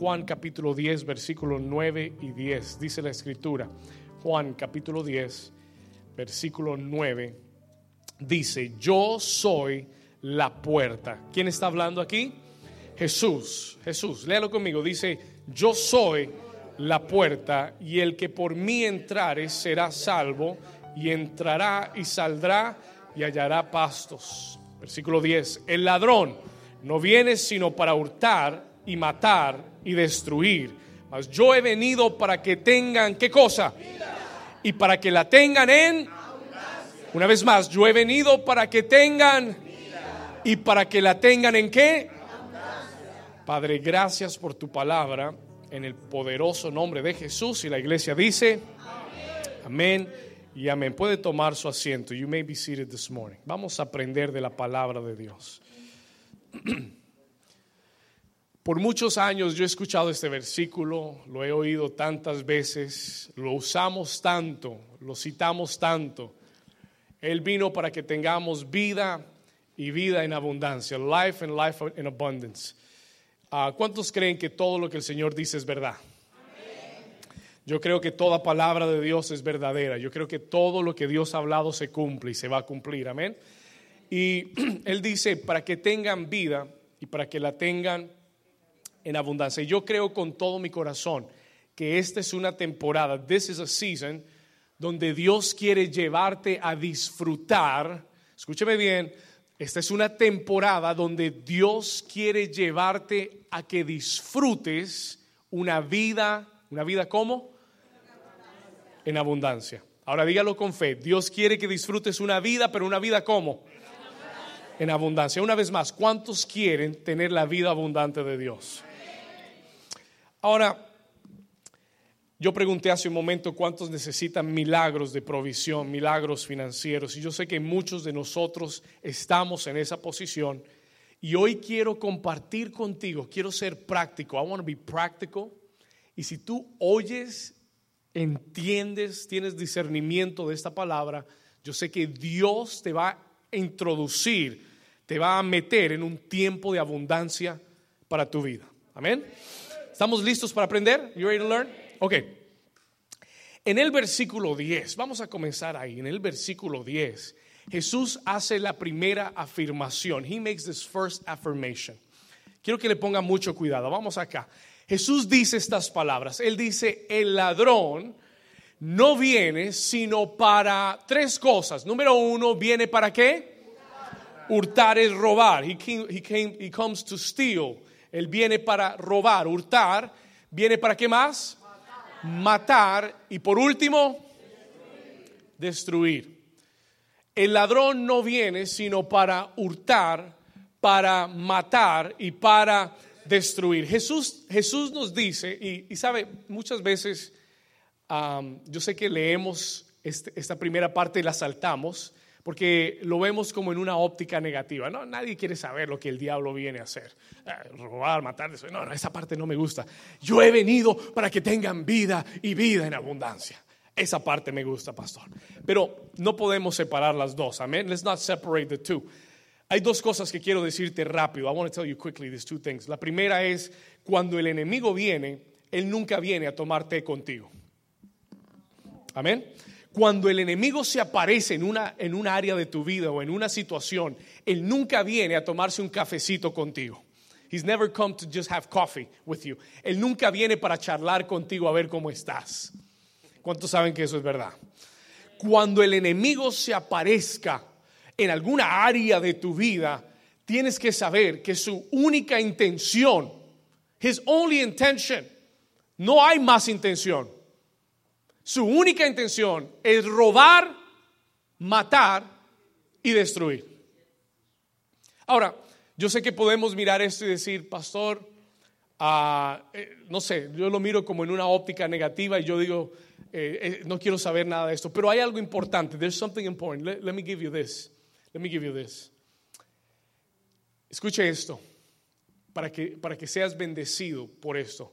Juan capítulo 10, versículos 9 y 10. Dice la escritura. Juan capítulo 10, versículo 9. Dice, yo soy la puerta. ¿Quién está hablando aquí? Jesús. Jesús, léalo conmigo. Dice, yo soy la puerta y el que por mí entrare será salvo y entrará y saldrá y hallará pastos. Versículo 10. El ladrón no viene sino para hurtar y matar y destruir. Mas yo he venido para que tengan, ¿qué cosa? Y para que la tengan en... Una vez más, yo he venido para que tengan... Y para que la tengan en qué? Padre, gracias por tu palabra en el poderoso nombre de Jesús. Y la iglesia dice, amén y amén. Puede tomar su asiento. You may be seated this morning. Vamos a aprender de la palabra de Dios. Por muchos años yo he escuchado este versículo, lo he oído tantas veces, lo usamos tanto, lo citamos tanto. Él vino para que tengamos vida y vida en abundancia, life and life in abundance. Uh, ¿Cuántos creen que todo lo que el Señor dice es verdad? Yo creo que toda palabra de Dios es verdadera. Yo creo que todo lo que Dios ha hablado se cumple y se va a cumplir. Amén. Y Él dice, para que tengan vida y para que la tengan en abundancia. Yo creo con todo mi corazón que esta es una temporada, this is a season, donde Dios quiere llevarte a disfrutar, escúcheme bien, esta es una temporada donde Dios quiere llevarte a que disfrutes una vida, una vida como? En abundancia. Ahora dígalo con fe, Dios quiere que disfrutes una vida, pero una vida como? En abundancia. Una vez más, ¿cuántos quieren tener la vida abundante de Dios? Ahora, yo pregunté hace un momento cuántos necesitan milagros de provisión, milagros financieros, y yo sé que muchos de nosotros estamos en esa posición. Y hoy quiero compartir contigo, quiero ser práctico. I want to be practical. Y si tú oyes, entiendes, tienes discernimiento de esta palabra, yo sé que Dios te va a introducir, te va a meter en un tiempo de abundancia para tu vida. Amén. ¿Estamos listos para aprender? You ready to learn? Ok. En el versículo 10, vamos a comenzar ahí. En el versículo 10, Jesús hace la primera afirmación. He makes this first affirmation. Quiero que le ponga mucho cuidado. Vamos acá. Jesús dice estas palabras. Él dice, el ladrón no viene sino para tres cosas. Número uno, viene para qué? Hurtar es robar. He, came, he, came, he comes to steal. Él viene para robar, hurtar. ¿Viene para qué más? Matar. Y por último, destruir. El ladrón no viene sino para hurtar, para matar y para destruir. Jesús, Jesús nos dice, y, sabe, muchas veces yo sé que leemos este, esta primera parte y la saltamos, porque lo vemos como en una óptica negativa. No, nadie quiere saber lo que el diablo viene a hacer. Eh, robar, matar, no, no, esa parte no me gusta. Yo he venido para que tengan vida y vida en abundancia. Esa parte me gusta, pastor. Pero no podemos separar las dos. Amén. Let's not separate the two. Hay dos cosas que quiero decirte rápido. I want to tell you quickly these two things. La primera es cuando el enemigo viene, él nunca viene a tomarte contigo. Amén. Cuando el enemigo se aparece en una, en un área de tu vida o en una situación, él nunca viene a tomarse un cafecito contigo. He's never come to just have coffee with you. Él nunca viene para charlar contigo a ver cómo estás. ¿Cuántos saben que eso es verdad? Cuando el enemigo se aparezca en alguna área de tu vida, tienes que saber que su única intención, his only intention, no hay más intención su única intención es robar, matar y destruir. Ahora, yo sé que podemos mirar esto y decir, pastor, ah, eh, no sé, yo lo miro como en una óptica negativa y yo digo, eh, eh, no quiero saber nada de esto, pero hay algo importante. There's something important. Let, me give you this. Let me give you this. Escuche esto, para que, para que seas bendecido por esto.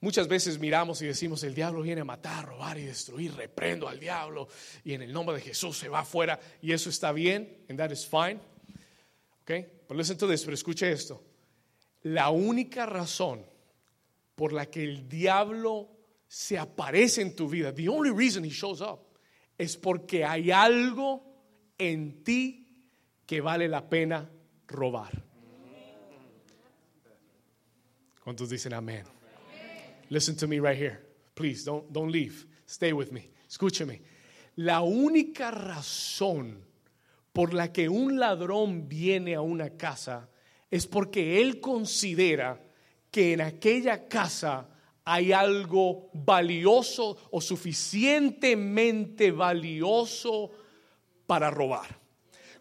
Muchas veces miramos y decimos, el diablo viene a matar, robar y destruir, reprendo al diablo y en el nombre de Jesús se va afuera y eso está bien, and that is fine. Okay? But listen to pero escuche esto. La única razón por la que el diablo se aparece en tu vida, the only reason he shows up, es porque hay algo en ti que vale la pena robar. ¿Cuántos dicen amén? Listen to me right here. Please, don't, don't leave. Stay with me. Escúcheme. La única razón por la que un ladrón viene a una casa es porque él considera que en aquella casa hay algo valioso o suficientemente valioso para robar.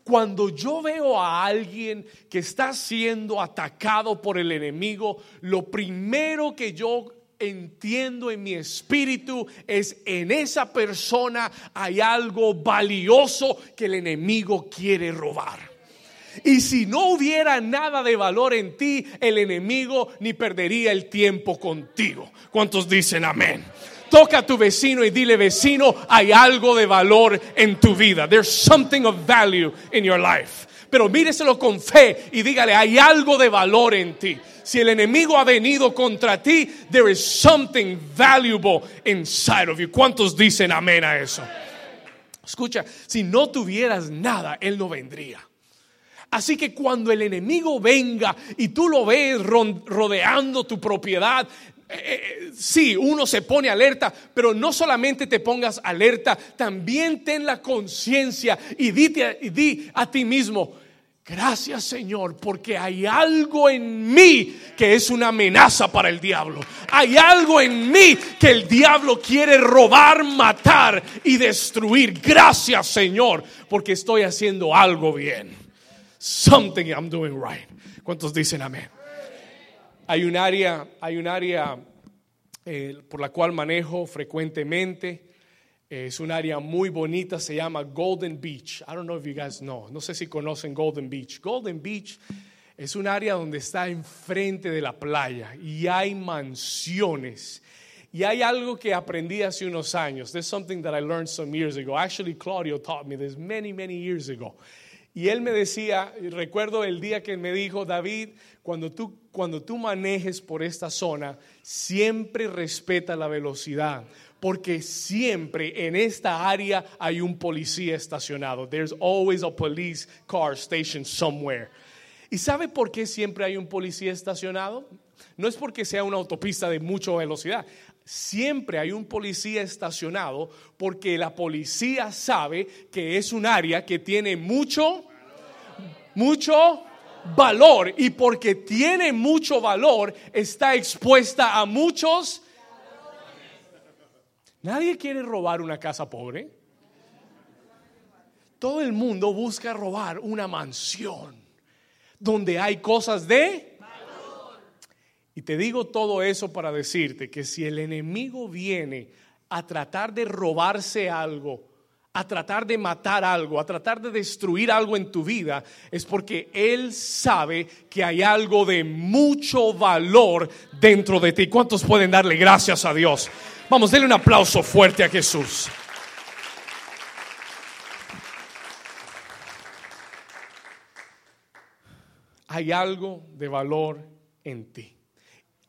Cuando yo veo a alguien que está siendo atacado por el enemigo, lo primero que yo entiendo en mi espíritu es en esa persona hay algo valioso que el enemigo quiere robar. Y si no hubiera nada de valor en ti, el enemigo ni perdería el tiempo contigo. ¿Cuántos dicen amén? Toca a tu vecino y dile, vecino, hay algo de valor en tu vida. There's something of value in your life. Pero míreselo con fe y dígale, hay algo de valor en ti. Si el enemigo ha venido contra ti, there is something valuable inside of you. ¿Cuántos dicen amén a eso? Escucha, si no tuvieras nada, él no vendría. Así que cuando el enemigo venga y tú lo ves rodeando tu propiedad, eh, eh, sí, uno se pone alerta, pero no solamente te pongas alerta, también ten la conciencia y, y di a ti mismo, Gracias Señor, porque hay algo en mí que es una amenaza para el diablo. Hay algo en mí que el diablo quiere robar, matar y destruir. Gracias Señor, porque estoy haciendo algo bien. Something I'm doing right. ¿Cuántos dicen amén? Hay un área, hay un área eh, por la cual manejo frecuentemente es un área muy bonita, se llama Golden Beach. I don't know if you guys know. No sé si conocen Golden Beach. Golden Beach es un área donde está enfrente de la playa y hay mansiones. Y hay algo que aprendí hace unos años. There's something that I learned some years ago. Actually, Claudio taught me this many, many years ago. Y él me decía, recuerdo el día que me dijo, David, cuando tú, cuando tú manejes por esta zona, siempre respeta la velocidad porque siempre en esta área hay un policía estacionado. There's always a police car station somewhere. ¿Y sabe por qué siempre hay un policía estacionado? No es porque sea una autopista de mucha velocidad. Siempre hay un policía estacionado porque la policía sabe que es un área que tiene mucho, mucho valor. Y porque tiene mucho valor está expuesta a muchos. Nadie quiere robar una casa pobre. Todo el mundo busca robar una mansión donde hay cosas de... Y te digo todo eso para decirte que si el enemigo viene a tratar de robarse algo, a tratar de matar algo, a tratar de destruir algo en tu vida, es porque Él sabe que hay algo de mucho valor dentro de ti. ¿Cuántos pueden darle gracias a Dios? Vamos, denle un aplauso fuerte a Jesús. Hay algo de valor en ti.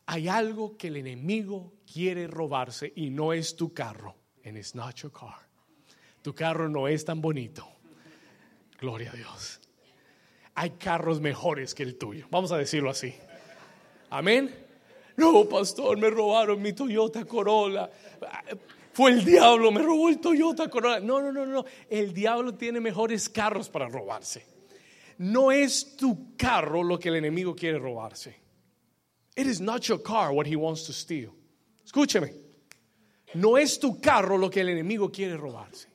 Hay algo que el enemigo quiere robarse y no es tu carro. And it's not your car. Tu carro no es tan bonito. Gloria a Dios. Hay carros mejores que el tuyo. Vamos a decirlo así. Amén. No, pastor, me robaron mi Toyota Corolla. Fue el diablo, me robó el Toyota Corolla. No, no, no, no. El diablo tiene mejores carros para robarse. No es tu carro lo que el enemigo quiere robarse. It is not your car what he wants to steal. Escúcheme. No es tu carro lo que el enemigo quiere robarse.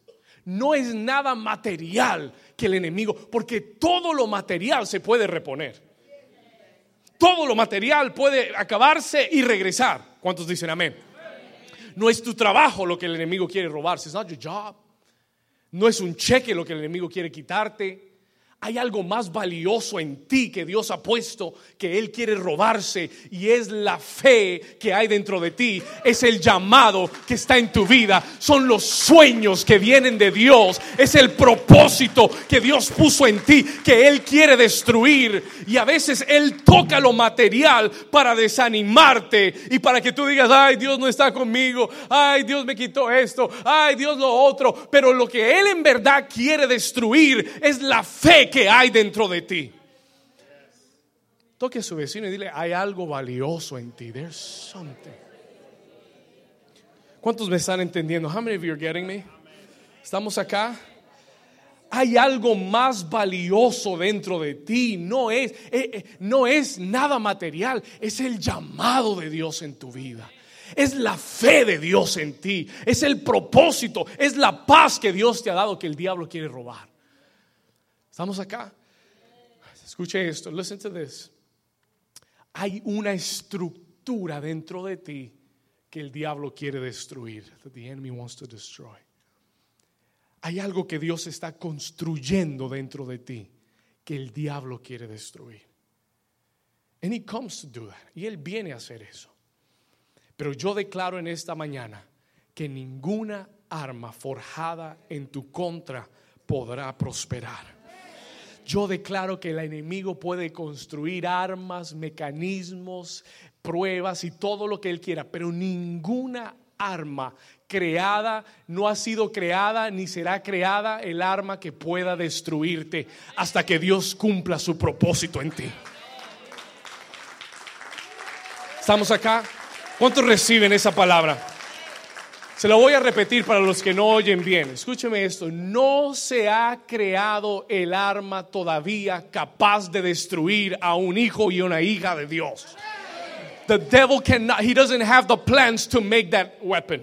No es nada material que el enemigo, porque todo lo material se puede reponer. Todo lo material puede acabarse y regresar. ¿Cuántos dicen amén? No es tu trabajo lo que el enemigo quiere robarse. It's not your job. No es un cheque lo que el enemigo quiere quitarte. Hay algo más valioso en ti que Dios ha puesto que Él quiere robarse y es la fe que hay dentro de ti, es el llamado que está en tu vida, son los sueños que vienen de Dios, es el propósito que Dios puso en ti que Él quiere destruir. Y a veces Él toca lo material para desanimarte y para que tú digas, ay Dios no está conmigo, ay Dios me quitó esto, ay Dios lo otro, pero lo que Él en verdad quiere destruir es la fe que hay dentro de ti. Toque a su vecino y dile, hay algo valioso en ti. There's something. ¿Cuántos me están entendiendo? How many of you are getting me? ¿Estamos acá? Hay algo más valioso dentro de ti. No es, eh, eh, no es nada material. Es el llamado de Dios en tu vida. Es la fe de Dios en ti. Es el propósito. Es la paz que Dios te ha dado que el diablo quiere robar. ¿Estamos acá? Escuche esto, listen to this. Hay una estructura dentro de ti que el diablo quiere destruir. The enemy wants to destroy. Hay algo que Dios está construyendo dentro de ti que el diablo quiere destruir. And he comes to do that. Y él viene a hacer eso. Pero yo declaro en esta mañana que ninguna arma forjada en tu contra podrá prosperar yo declaro que el enemigo puede construir armas, mecanismos, pruebas y todo lo que él quiera, pero ninguna arma creada no ha sido creada ni será creada el arma que pueda destruirte hasta que Dios cumpla su propósito en ti. ¿Estamos acá? ¿Cuántos reciben esa palabra? Se lo voy a repetir para los que no oyen bien. Escúcheme esto. No se ha creado el arma todavía capaz de destruir a un hijo y una hija de Dios. The devil cannot, he doesn't have the plans to make that weapon.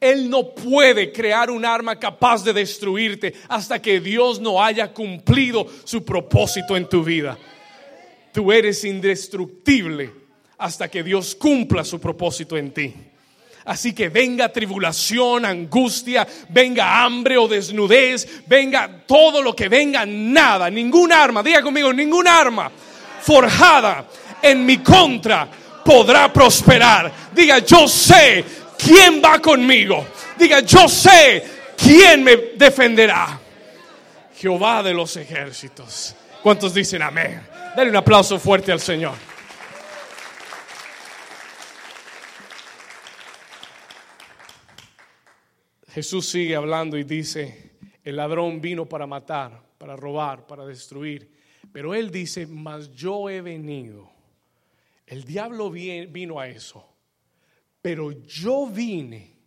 Él no puede crear un arma capaz de destruirte hasta que Dios no haya cumplido su propósito en tu vida. Tú eres indestructible hasta que Dios cumpla su propósito en ti. Así que venga tribulación, angustia, venga hambre o desnudez, venga todo lo que venga, nada, ningún arma, diga conmigo, ningún arma forjada en mi contra podrá prosperar. Diga, yo sé quién va conmigo. Diga, yo sé quién me defenderá. Jehová de los ejércitos. ¿Cuántos dicen amén? Dale un aplauso fuerte al Señor. Jesús sigue hablando y dice, el ladrón vino para matar, para robar, para destruir. Pero él dice, mas yo he venido. El diablo vino a eso. Pero yo vine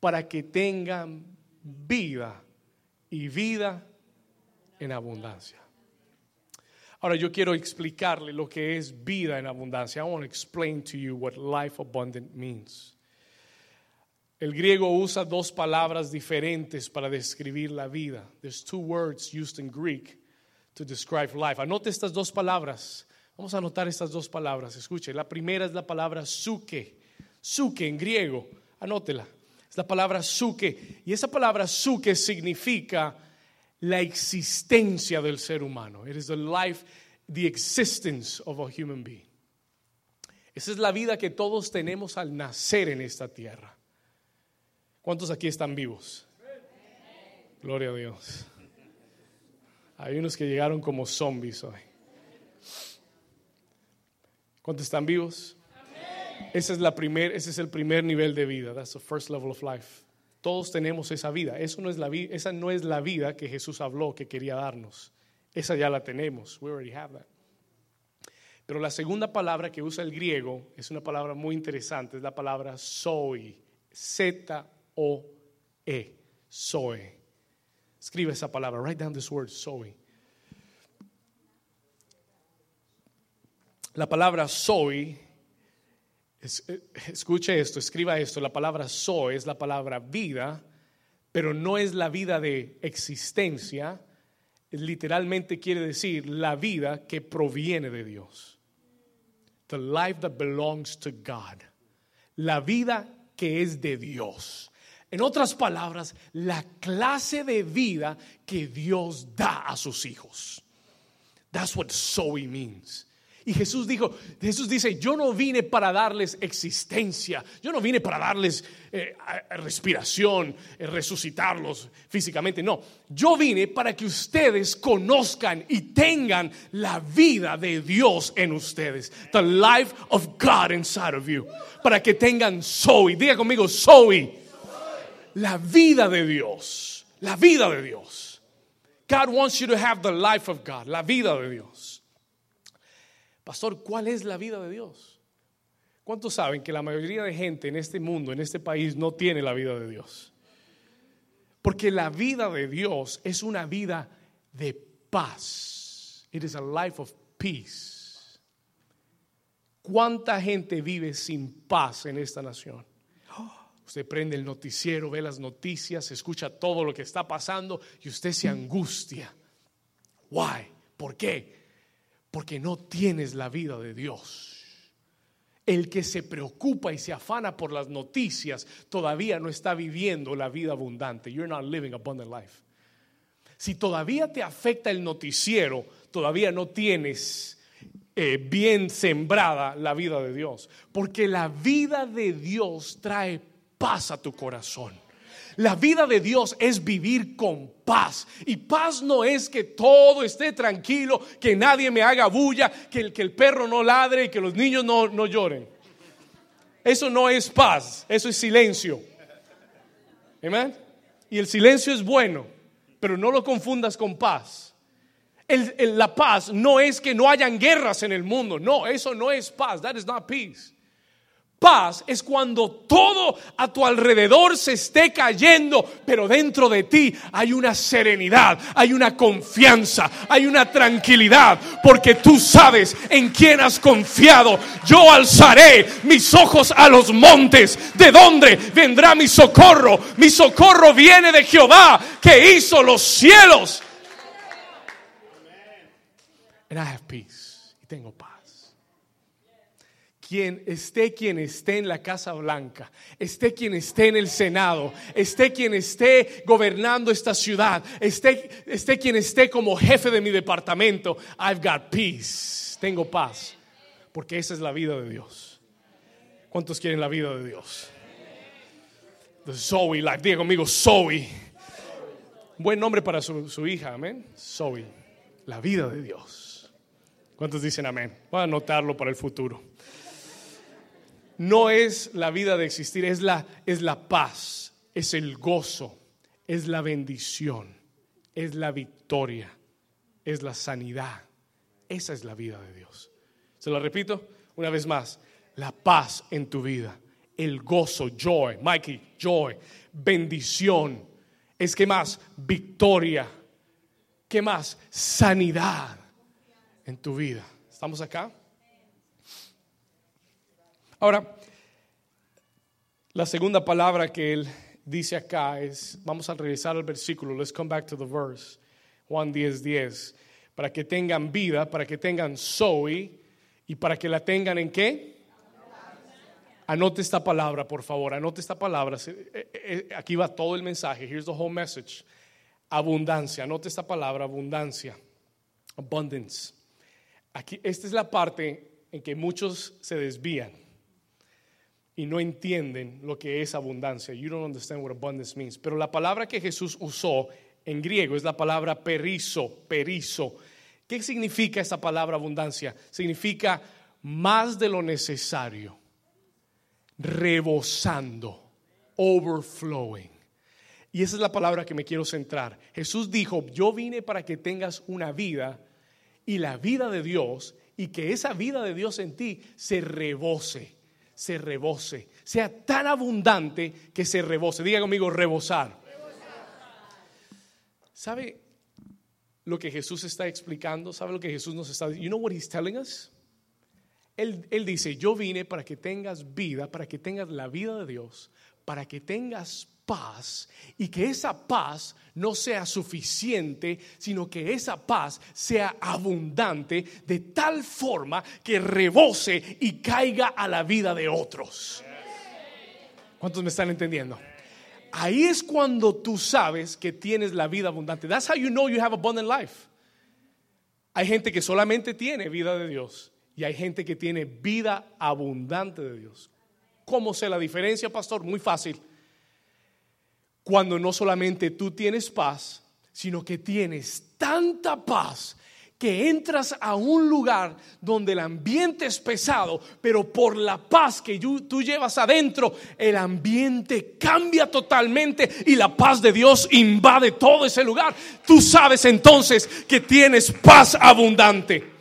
para que tengan vida y vida en abundancia. Ahora yo quiero explicarle lo que es vida en abundancia. I want to explain to you what life abundant means. El griego usa dos palabras diferentes para describir la vida. There's two words used in Greek to describe life. Anote estas dos palabras. Vamos a anotar estas dos palabras. Escuche, la primera es la palabra suke. Suke en griego. Anótela. Es la palabra suke. Y esa palabra suke significa la existencia del ser humano. It is the life, the existence of a human being. Esa es la vida que todos tenemos al nacer en esta tierra. ¿Cuántos aquí están vivos? Gloria a Dios. Hay unos que llegaron como zombies hoy. ¿Cuántos están vivos? Ese es, la primer, ese es el primer nivel de vida. That's the first level of life. Todos tenemos esa vida. No es la, esa no es la vida que Jesús habló que quería darnos. Esa ya la tenemos. We already have that. Pero la segunda palabra que usa el griego es una palabra muy interesante. Es la palabra soy. Z o-E, Zoe. Escribe esa palabra. Write down this word, Zoe. La palabra Zoe, eh, escuche esto, escriba esto. La palabra Zoe es la palabra vida, pero no es la vida de existencia. Literalmente quiere decir la vida que proviene de Dios. The life that belongs to God. La vida que es de Dios En otras palabras, la clase de vida que Dios da a sus hijos. That's what Zoe means. Y Jesús dijo, Jesús dice, yo no vine para darles existencia, yo no vine para darles eh, respiración, eh, resucitarlos físicamente, no, yo vine para que ustedes conozcan y tengan la vida de Dios en ustedes, the life of God inside of you, para que tengan Zoe, diga conmigo Zoe, la vida de Dios, la vida de Dios. God wants you to have the life of God, la vida de Dios. Pastor, ¿cuál es la vida de Dios? ¿Cuántos saben que la mayoría de gente en este mundo, en este país, no tiene la vida de Dios? Porque la vida de Dios es una vida de paz. It is a life of peace. ¿Cuánta gente vive sin paz en esta nación? Usted prende el noticiero, ve las noticias, escucha todo lo que está pasando y usted se angustia. Why? ¿Por qué? Porque no tienes la vida de Dios. El que se preocupa y se afana por las noticias todavía no está viviendo la vida abundante. You're not living abundant life. Si todavía te afecta el noticiero, todavía no tienes eh, bien sembrada la vida de Dios. Porque la vida de Dios trae paz a tu corazón. La vida de Dios es vivir con paz. Y paz no es que todo esté tranquilo, que nadie me haga bulla, que el, que el perro no ladre y que los niños no, no lloren. Eso no es paz, eso es silencio. Y el silencio es bueno, pero no lo confundas con paz. la paz no es que no hayan guerras en el mundo. No, eso no es paz. That is not peace. Paz es cuando todo a tu alrededor se esté cayendo, pero dentro de ti hay una serenidad, hay una confianza, hay una tranquilidad, porque tú sabes en quién has confiado. Yo alzaré mis ojos a los montes, ¿de dónde vendrá mi socorro? Mi socorro viene de Jehová, que hizo los cielos. And I have peace. Y tengo paz quien esté quien esté en la Casa Blanca, esté quien esté en el Senado, esté quien esté gobernando esta ciudad, esté, esté quien esté como jefe de mi departamento, I've got peace, tengo paz, porque esa es la vida de Dios. ¿Cuántos quieren la vida de Dios? The Zoe life, diga conmigo Zoe. Buen nombre para su, su hija, amén. Zoe, la vida de Dios. ¿Cuántos dicen amén? Voy a anotarlo para el futuro no es la vida de existir, es la, es la paz, es el gozo, es la bendición, es la victoria, es la sanidad. Esa es la vida de Dios. Se lo repito una vez más, la paz en tu vida, el gozo, joy, Mikey, joy, bendición. Es que más, victoria. ¿Qué más? Sanidad en tu vida. ¿Estamos acá? Ahora, la segunda palabra que él dice acá es, vamos a regresar al versículo, let's come back to the verse, Juan 10, 10, para que tengan vida, para que tengan Zoe y para que la tengan en qué? Anote esta palabra, por favor, anote esta palabra. Eh, eh, eh, aquí va todo el mensaje. Here's the whole message. Abundancia. Anote esta palabra, abundancia. Abundance. Aquí, esta es la parte en que muchos se desvían y no entienden lo que es abundancia. You don't understand what abundance means. Pero la palabra que Jesús usó en griego es la palabra perizo, perizo. ¿Qué significa esta palabra abundancia? Significa más de lo necesario, rebosando, overflowing. Y esa es la palabra que me quiero centrar. Jesús dijo, yo vine para que tengas una vida y la vida de Dios y que esa vida de Dios en ti se rebose se rebose, sea tan abundante que se rebose. Diga conmigo, rebosar. ¿Sabe lo que Jesús está explicando? ¿Sabe lo que Jesús nos está diciendo? You know what he's telling us? Él, él dice, yo vine para que tengas vida, para que tengas la vida de Dios, para que tengas paz y que esa paz no sea suficiente, sino que esa paz sea abundante de tal forma que rebose y caiga a la vida de otros. ¿Cuántos me están entendiendo? Ahí es cuando tú sabes que tienes la vida abundante. That's how you know you have abundant life. Hay gente que solamente tiene vida de Dios y hay gente que tiene vida abundante de Dios. ¿Cómo sé la diferencia, pastor? Muy fácil. Cuando no solamente tú tienes paz, sino que tienes tanta paz que entras a un lugar donde el ambiente es pesado, pero por la paz que tú llevas adentro, el ambiente cambia totalmente y la paz de Dios invade todo ese lugar. Tú sabes entonces que tienes paz abundante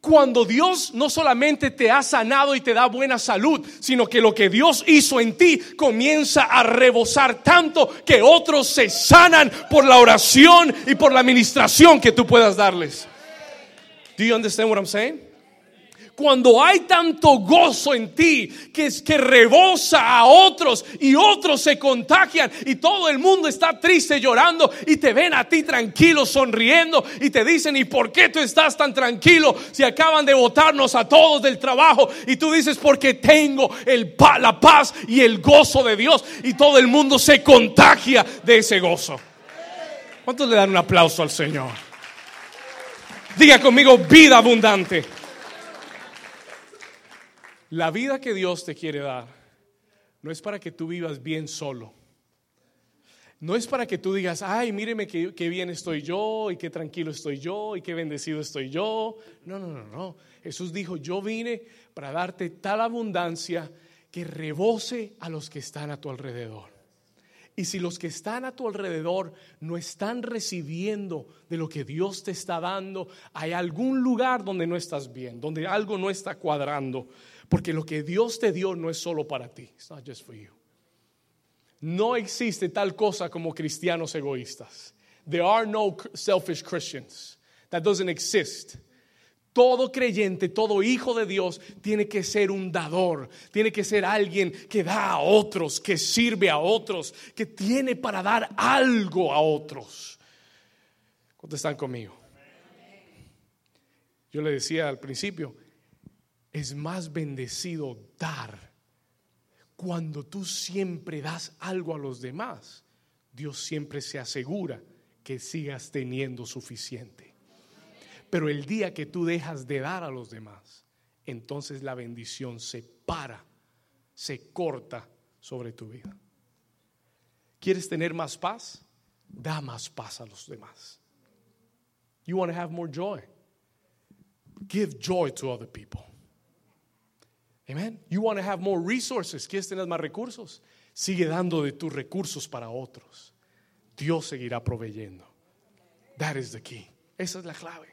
cuando Dios no solamente te ha sanado y te da buena salud, sino que lo que Dios hizo en ti comienza a rebosar tanto que otros se sanan por la oración y por la administración que tú puedas darles. Do you understand what I'm saying? Cuando hay tanto gozo en ti que, que rebosa a otros y otros se contagian y todo el mundo está triste llorando y te ven a ti tranquilo sonriendo y te dicen, ¿y por qué tú estás tan tranquilo si acaban de votarnos a todos del trabajo? Y tú dices, porque tengo la paz y el gozo de Dios y todo el mundo se contagia de ese gozo. ¿Cuántos le dan un aplauso al Señor? Diga conmigo, vida abundante. La vida que Dios te quiere dar no es para que tú vivas bien solo. No es para que tú digas, ay, míreme qué, bien estoy yo y qué tranquilo estoy yo y qué bendecido estoy yo. No, no, no, no. Jesús dijo, yo vine para darte tal abundancia que rebose a los que están a tu alrededor. Y si los que están a tu alrededor no están recibiendo de lo que Dios te está dando, hay algún lugar donde no estás bien, donde algo no está cuadrando. Porque lo que Dios te dio no es solo para ti. It's not just for you. No existe tal cosa como cristianos egoístas. There are no selfish Christians. That doesn't exist. Todo creyente, todo hijo de Dios tiene que ser un dador, tiene que ser alguien que da a otros, que sirve a otros, que tiene para dar algo a otros. ¿Cuántos están conmigo? Yo le decía al principio, es más bendecido dar. Cuando tú siempre das algo a los demás, Dios siempre se asegura que sigas teniendo suficiente. Pero el día que tú dejas de dar a los demás, entonces la bendición se para, se corta sobre tu vida. ¿Quieres tener más paz? Da más paz a los demás. You want to have more joy? Give joy to other people. Amen. You want to have more resources. ¿Quieres tener más recursos? Sigue dando de tus recursos para otros. Dios seguirá proveyendo. That is the key. Esa es la clave.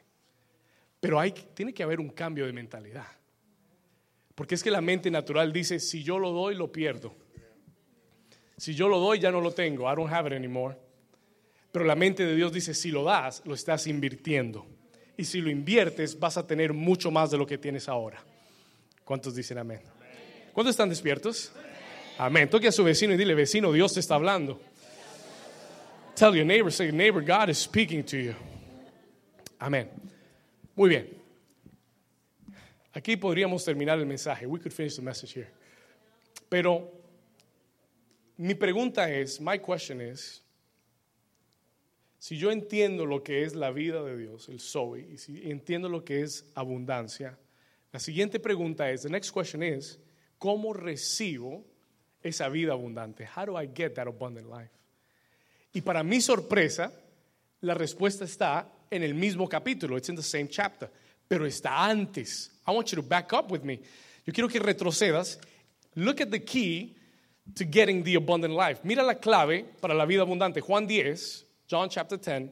Pero hay, tiene que haber un cambio de mentalidad. Porque es que la mente natural dice, si yo lo doy, lo pierdo. Si yo lo doy, ya no lo tengo. I don't have it anymore. Pero la mente de Dios dice, si lo das, lo estás invirtiendo. Y si lo inviertes, vas a tener mucho más de lo que tienes ahora. ¿Cuántos dicen amén? ¿Cuántos están despiertos? Amén. Toque a su vecino y dile, vecino, Dios te está hablando. Tell your neighbor, say, neighbor, God is speaking to you. Amén. Muy bien. Aquí podríamos terminar el mensaje. We could finish the message here. Pero mi pregunta es, my question is, si yo entiendo lo que es la vida de Dios, el Zoe, y si entiendo lo que es abundancia, la siguiente pregunta es, the next question is, ¿cómo recibo esa vida abundante? How do I get that abundant life? Y para mi sorpresa, la respuesta está en el mismo capítulo, it's in the same chapter, pero está antes. I want you to back up with me. Yo quiero que retrocedas. Look at the key to getting the abundant life. Mira la clave para la vida abundante. Juan 10, John chapter 10.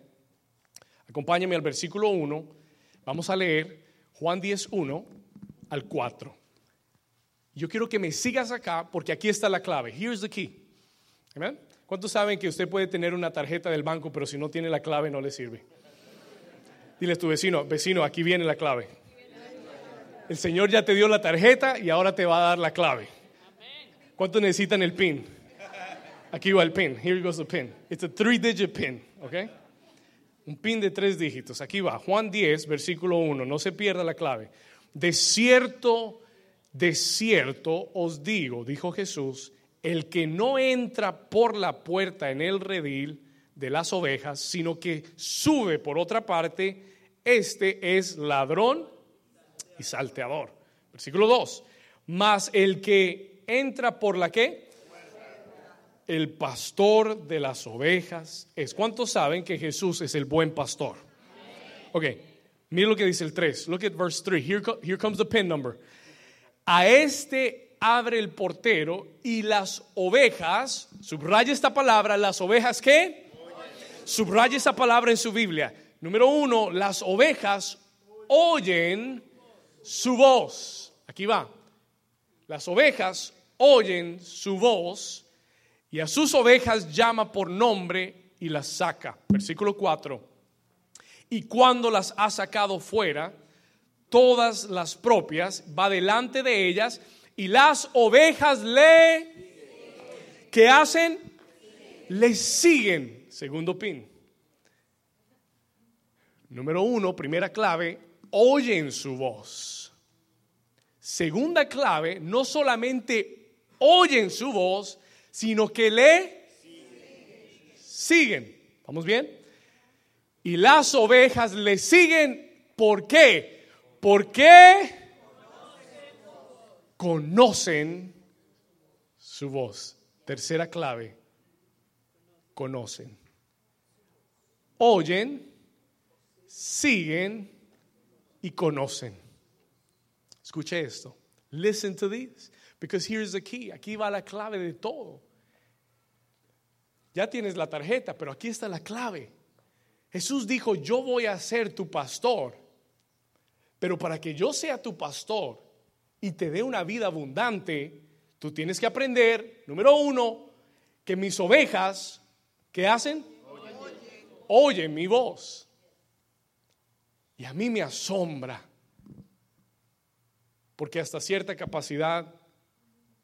Acompáñame al versículo 1. Vamos a leer Juan 10, 1 al 4. Yo quiero que me sigas acá porque aquí está la clave. Here's the key. Amen. ¿Cuántos saben que usted puede tener una tarjeta del banco, pero si no tiene la clave no le sirve? Dile a tu vecino, vecino, aquí viene la clave. El Señor ya te dio la tarjeta y ahora te va a dar la clave. ¿Cuántos necesitan el PIN? Aquí va el PIN. Here goes the PIN. It's a three-digit PIN, ¿ok? Un PIN de tres dígitos. Aquí va. Juan 10, versículo 1. No se pierda la clave. De cierto, de cierto os digo, dijo Jesús, el que no entra por la puerta en el redil de las ovejas, sino que sube por otra parte, este es ladrón y salteador. Versículo 2. Mas el que entra por la que? El pastor de las ovejas es. ¿Cuántos saben que Jesús es el buen pastor? Ok, mira lo que dice el 3. Look at verse 3. Here, here comes the pin number. A este abre el portero y las ovejas, subraya esta palabra, las ovejas qué? Subraya esa palabra en su Biblia. Número uno, las ovejas oyen su voz. Aquí va. Las ovejas oyen su voz y a sus ovejas llama por nombre y las saca. Versículo 4. Y cuando las ha sacado fuera, todas las propias, va delante de ellas y las ovejas le... ¿Qué hacen? Le siguen. Segundo pin. Número uno, primera clave, oyen su voz. Segunda clave, no solamente oyen su voz, sino que le siguen. ¿Vamos bien? Y las ovejas le siguen. ¿Por qué? Porque conocen su voz. Tercera clave, conocen. Oyen siguen y conocen. Escuche esto. Listen to this. Because here's the key. Aquí va la clave de todo. Ya tienes la tarjeta, pero aquí está la clave. Jesús dijo, yo voy a ser tu pastor. Pero para que yo sea tu pastor y te dé una vida abundante, tú tienes que aprender, número uno, que mis ovejas, ¿qué hacen? Oyen mi voz. Y a mí me asombra, porque hasta cierta capacidad,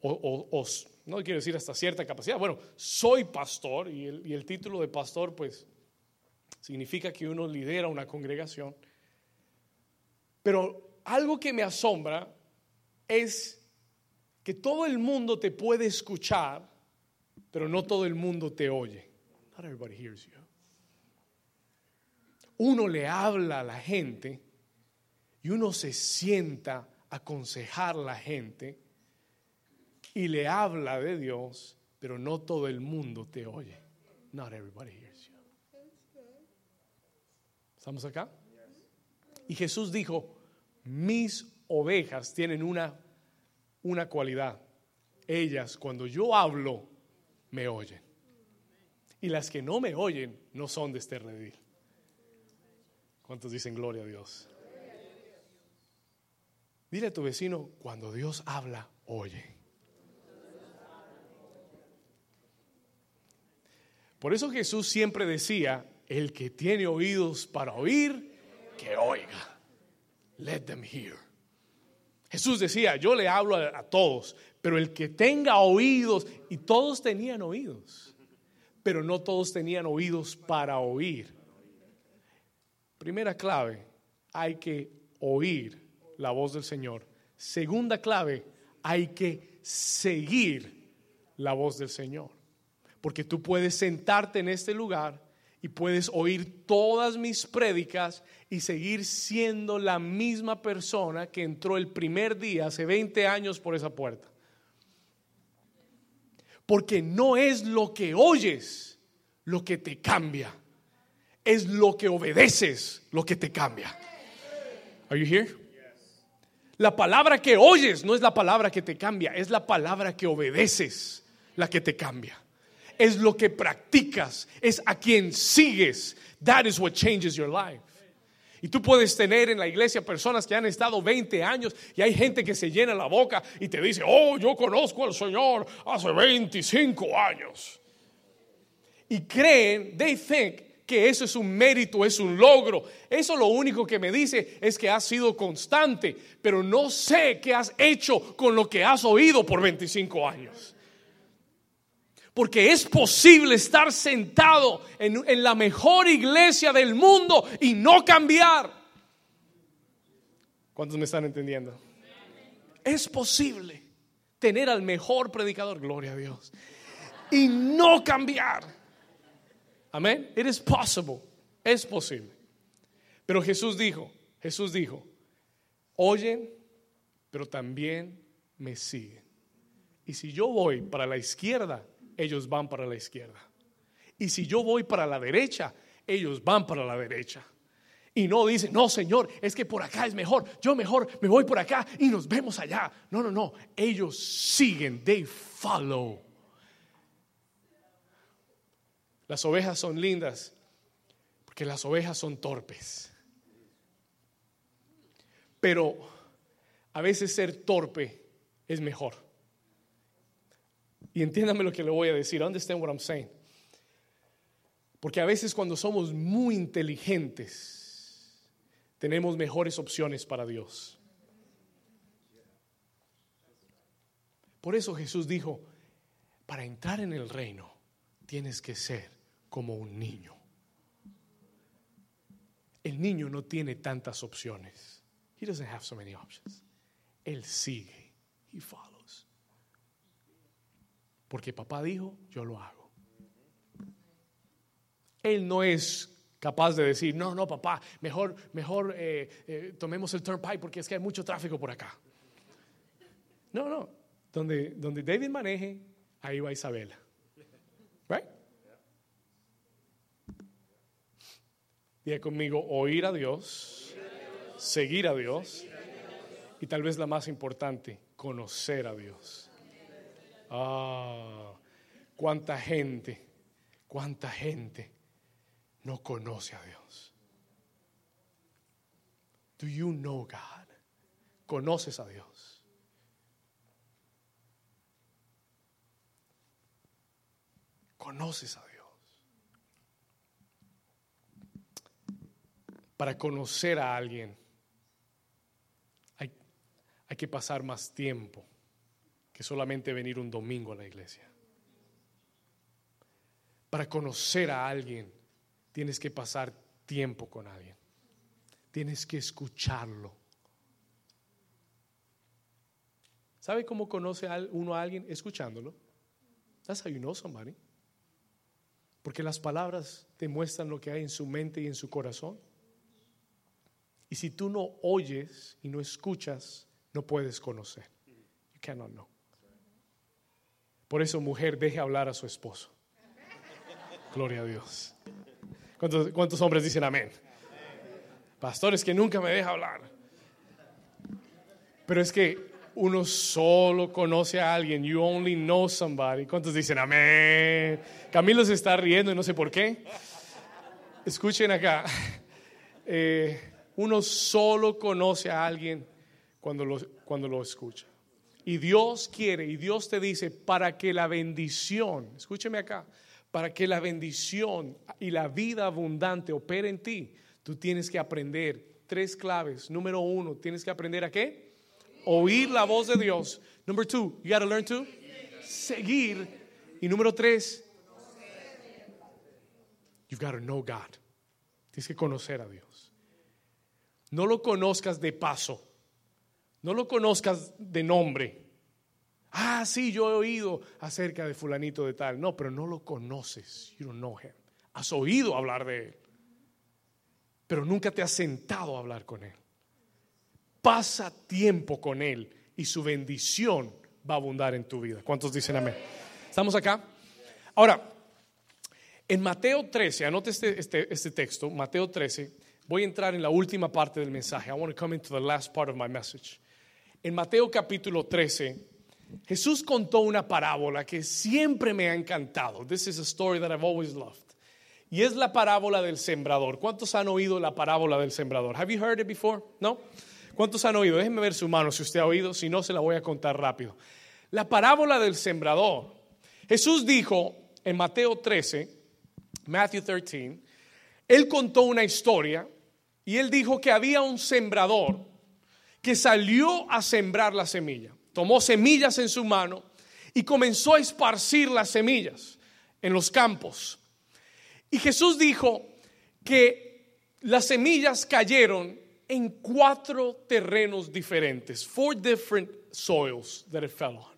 o, no quiero decir hasta cierta capacidad, bueno, soy pastor y el, y el título de pastor pues significa que uno lidera una congregación, pero algo que me asombra es que todo el mundo te puede escuchar, pero no todo el mundo te oye. Not everybody hears you uno le habla a la gente y uno se sienta a aconsejar a la gente y le habla de Dios, pero no todo el mundo te oye. Not everybody hears. ¿Estamos acá? Y Jesús dijo, mis ovejas tienen una, una cualidad. Ellas, cuando yo hablo, me oyen. Y las que no me oyen no son de este redil. ¿Cuántos dicen gloria a Dios? Dile a tu vecino, cuando Dios habla, oye. Por eso Jesús siempre decía, el que tiene oídos para oír, que oiga. Let them hear. Jesús decía, yo le hablo a, a, todos, pero el que tenga oídos, y todos tenían oídos, pero no todos tenían oídos para oír. Primera clave, hay que oír la voz del Señor. Segunda clave, hay que seguir la voz del Señor. Porque tú puedes sentarte en este lugar y puedes oír todas mis prédicas y seguir siendo la misma persona que entró el primer día hace 20 años por esa puerta. Porque no es lo que oyes lo que te cambia es lo que obedeces lo que te cambia. Are you here? La palabra que oyes no es la palabra que te cambia, es la palabra que obedeces la que te cambia. Es lo que practicas, es a quien sigues. That is what changes your life. Y tú puedes tener en la iglesia personas que han estado 20 años y hay gente que se llena la boca y te dice, oh, yo conozco al Señor hace 25 años. Y creen, they think que eso es un mérito, es un logro. Eso lo único que me dice es que has sido constante, pero no sé qué has hecho con lo que has oído por 25 años. Porque es posible estar sentado en, la mejor iglesia del mundo y no cambiar. ¿Cuántos me están entendiendo? Es posible. tener al mejor predicador, gloria a Dios, y no cambiar. Amén. It is possible. Es posible. Pero Jesús dijo, Jesús dijo, oyen, pero también me siguen. Y si yo voy para la izquierda, ellos van para la izquierda. Y si yo voy para la derecha, ellos van para la derecha. Y no dicen, no, Señor, es que por acá es mejor. Yo mejor me voy por acá y nos vemos allá. No, no, no. Ellos siguen, they follow. Las ovejas son lindas porque las ovejas son torpes. Pero a veces ser torpe es mejor. Y entiéndame lo que le voy a decir. Understand what I'm saying. Porque a veces cuando somos muy inteligentes, tenemos mejores opciones para Dios. Por eso Jesús dijo, para entrar en el reino tienes que ser como un niño. El niño no tiene tantas opciones. He doesn't have so many options. Él sigue. He follows. Porque papá dijo, yo lo hago. Él no es capaz de decir, no, no, papá, mejor, mejor eh, eh, tomemos el turnpike porque es que hay mucho tráfico por acá. No, no. Donde, donde David maneje, ahí va Isabela. Right? Diga conmigo, oír a Dios, seguir a Dios y tal vez la más importante, conocer a Dios. Ah, cuánta gente, cuánta gente no conoce a Dios. Do you know God? ¿Conoces a Dios? ¿Conoces a Dios? Para conocer a alguien hay, hay que pasar más tiempo que solamente venir un domingo a la iglesia. Para conocer a alguien tienes que pasar tiempo con alguien. Tienes que escucharlo. ¿Sabe cómo conoce uno a alguien? Escuchándolo. That's how you know somebody. Porque las palabras te muestran lo que hay en su mente y en su corazón. Y si tú no oyes y no escuchas, no puedes conocer. You cannot know. Por eso, mujer, deje hablar a su esposo. Gloria a Dios. ¿Cuántos, hombres dicen amén? Pastores que nunca me deja hablar. Pero es que uno solo conoce a alguien. You only know somebody. ¿Cuántos dicen amén? Camilo se está riendo y no sé por qué. Escuchen acá. Eh, uno solo conoce a alguien cuando lo, cuando lo escucha. Y Dios quiere, y Dios te dice, para que la bendición, escúcheme acá, para que la bendición y la vida abundante opere en ti, tú tienes que aprender tres claves. Número uno, tienes que aprender a qué? Oír la voz de Dios. Number two, you got to learn to seguir. Y número tres, you've got to know God. Tienes que conocer a Dios. No lo conozcas de paso. No lo conozcas de nombre. Ah, sí, yo he oído acerca de fulanito de tal. No, pero no lo conoces. You don't know him. Has oído hablar de él. Pero nunca te has sentado a hablar con él. Pasa tiempo con él y su bendición va a abundar en tu vida. ¿Cuántos dicen amén? ¿Estamos acá? Ahora, en Mateo 13, anote este, este, este texto, Mateo 13, voy a entrar en la última parte del mensaje. I want to come into the last part of my message. En Mateo capítulo 13, Jesús contó una parábola que siempre me ha encantado. This is a story that I've always loved. Y es la parábola del sembrador. ¿Cuántos han oído la parábola del sembrador? Have you heard it before? ¿No? ¿Cuántos han oído? Déjenme ver su mano si usted ha oído, si no se la voy a contar rápido. La parábola del sembrador. Jesús dijo en Mateo 13, Matthew 13, él contó una historia y él dijo que había un sembrador que salió a sembrar la semilla tomó semillas en su mano y comenzó a esparcir las semillas en los campos. Y Jesús dijo que las semillas cayeron en cuatro terrenos diferentes, four different soils that it fell on.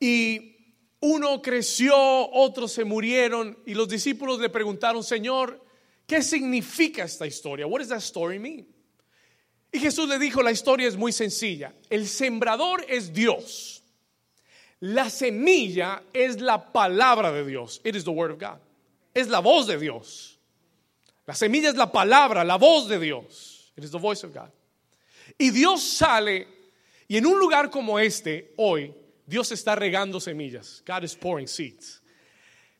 Y uno creció, otros se murieron y los discípulos le preguntaron, Señor, ¿qué significa esta historia? What does that story mean? Y Jesús le dijo, la historia es muy sencilla. El sembrador es Dios. La semilla es la palabra de Dios. It is the word of God. Es la voz de Dios. La semilla es la palabra, la voz de Dios. It is the voice of God. Y Dios sale y en un lugar como este hoy Dios está regando semillas. God is pouring seeds.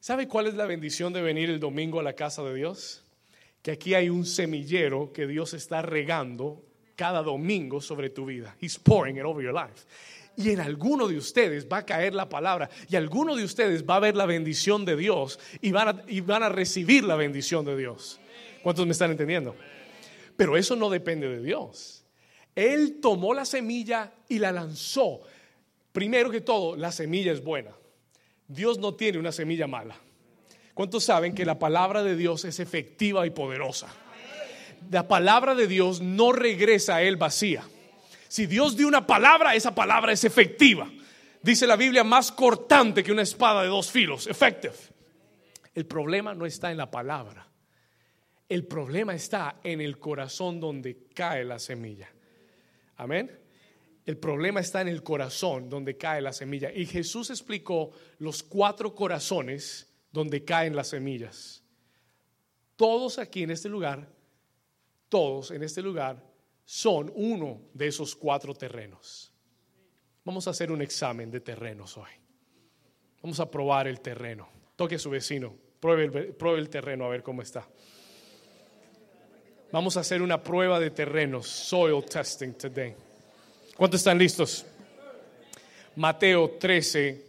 ¿Sabe cuál es la bendición de venir el domingo a la casa de Dios? Que aquí hay un semillero que Dios está regando cada domingo sobre tu vida. He's pouring it over your life. Y en alguno de ustedes va a caer la palabra y alguno de ustedes va a ver la bendición de Dios y van a, y van a recibir la bendición de Dios. ¿Cuántos me están entendiendo? Pero eso no depende de Dios. Él tomó la semilla y la lanzó. Primero que todo, la semilla es buena. Dios no tiene una semilla mala. ¿Cuántos saben que la palabra de Dios es efectiva y poderosa? La palabra de Dios no regresa a él vacía. Si Dios dio una palabra, esa palabra es efectiva. Dice la Biblia más cortante que una espada de dos filos, effective. El problema no está en la palabra. El problema está en el corazón donde cae la semilla. Amén. El problema está en el corazón donde cae la semilla. Y Jesús explicó los cuatro corazones donde caen las semillas. Todos aquí en este lugar todos en este lugar son uno de esos cuatro terrenos. Vamos a hacer un examen de terrenos hoy. Vamos a probar el terreno. Toque a su vecino, pruebe el, el terreno a ver cómo está. Vamos a hacer una prueba de terrenos, soil testing today. ¿Cuántos están listos? Mateo 13,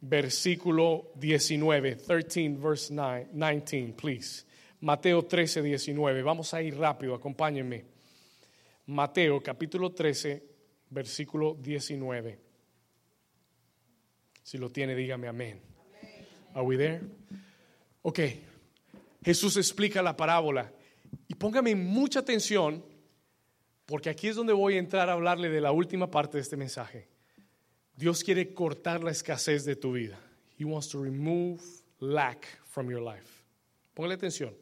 versículo 19. 13, verse 9, 19, please. Mateo 13, 19. Vamos a ir rápido, acompáñenme. Mateo capítulo 13, versículo 19. Si lo tiene, dígame amén. Are we there? Ok. Jesús explica la parábola. Y póngame mucha atención, porque aquí es donde voy a entrar a hablarle de la última parte de este mensaje. Dios quiere cortar la escasez de tu vida. He wants to remove lack from your life. Póngale atención.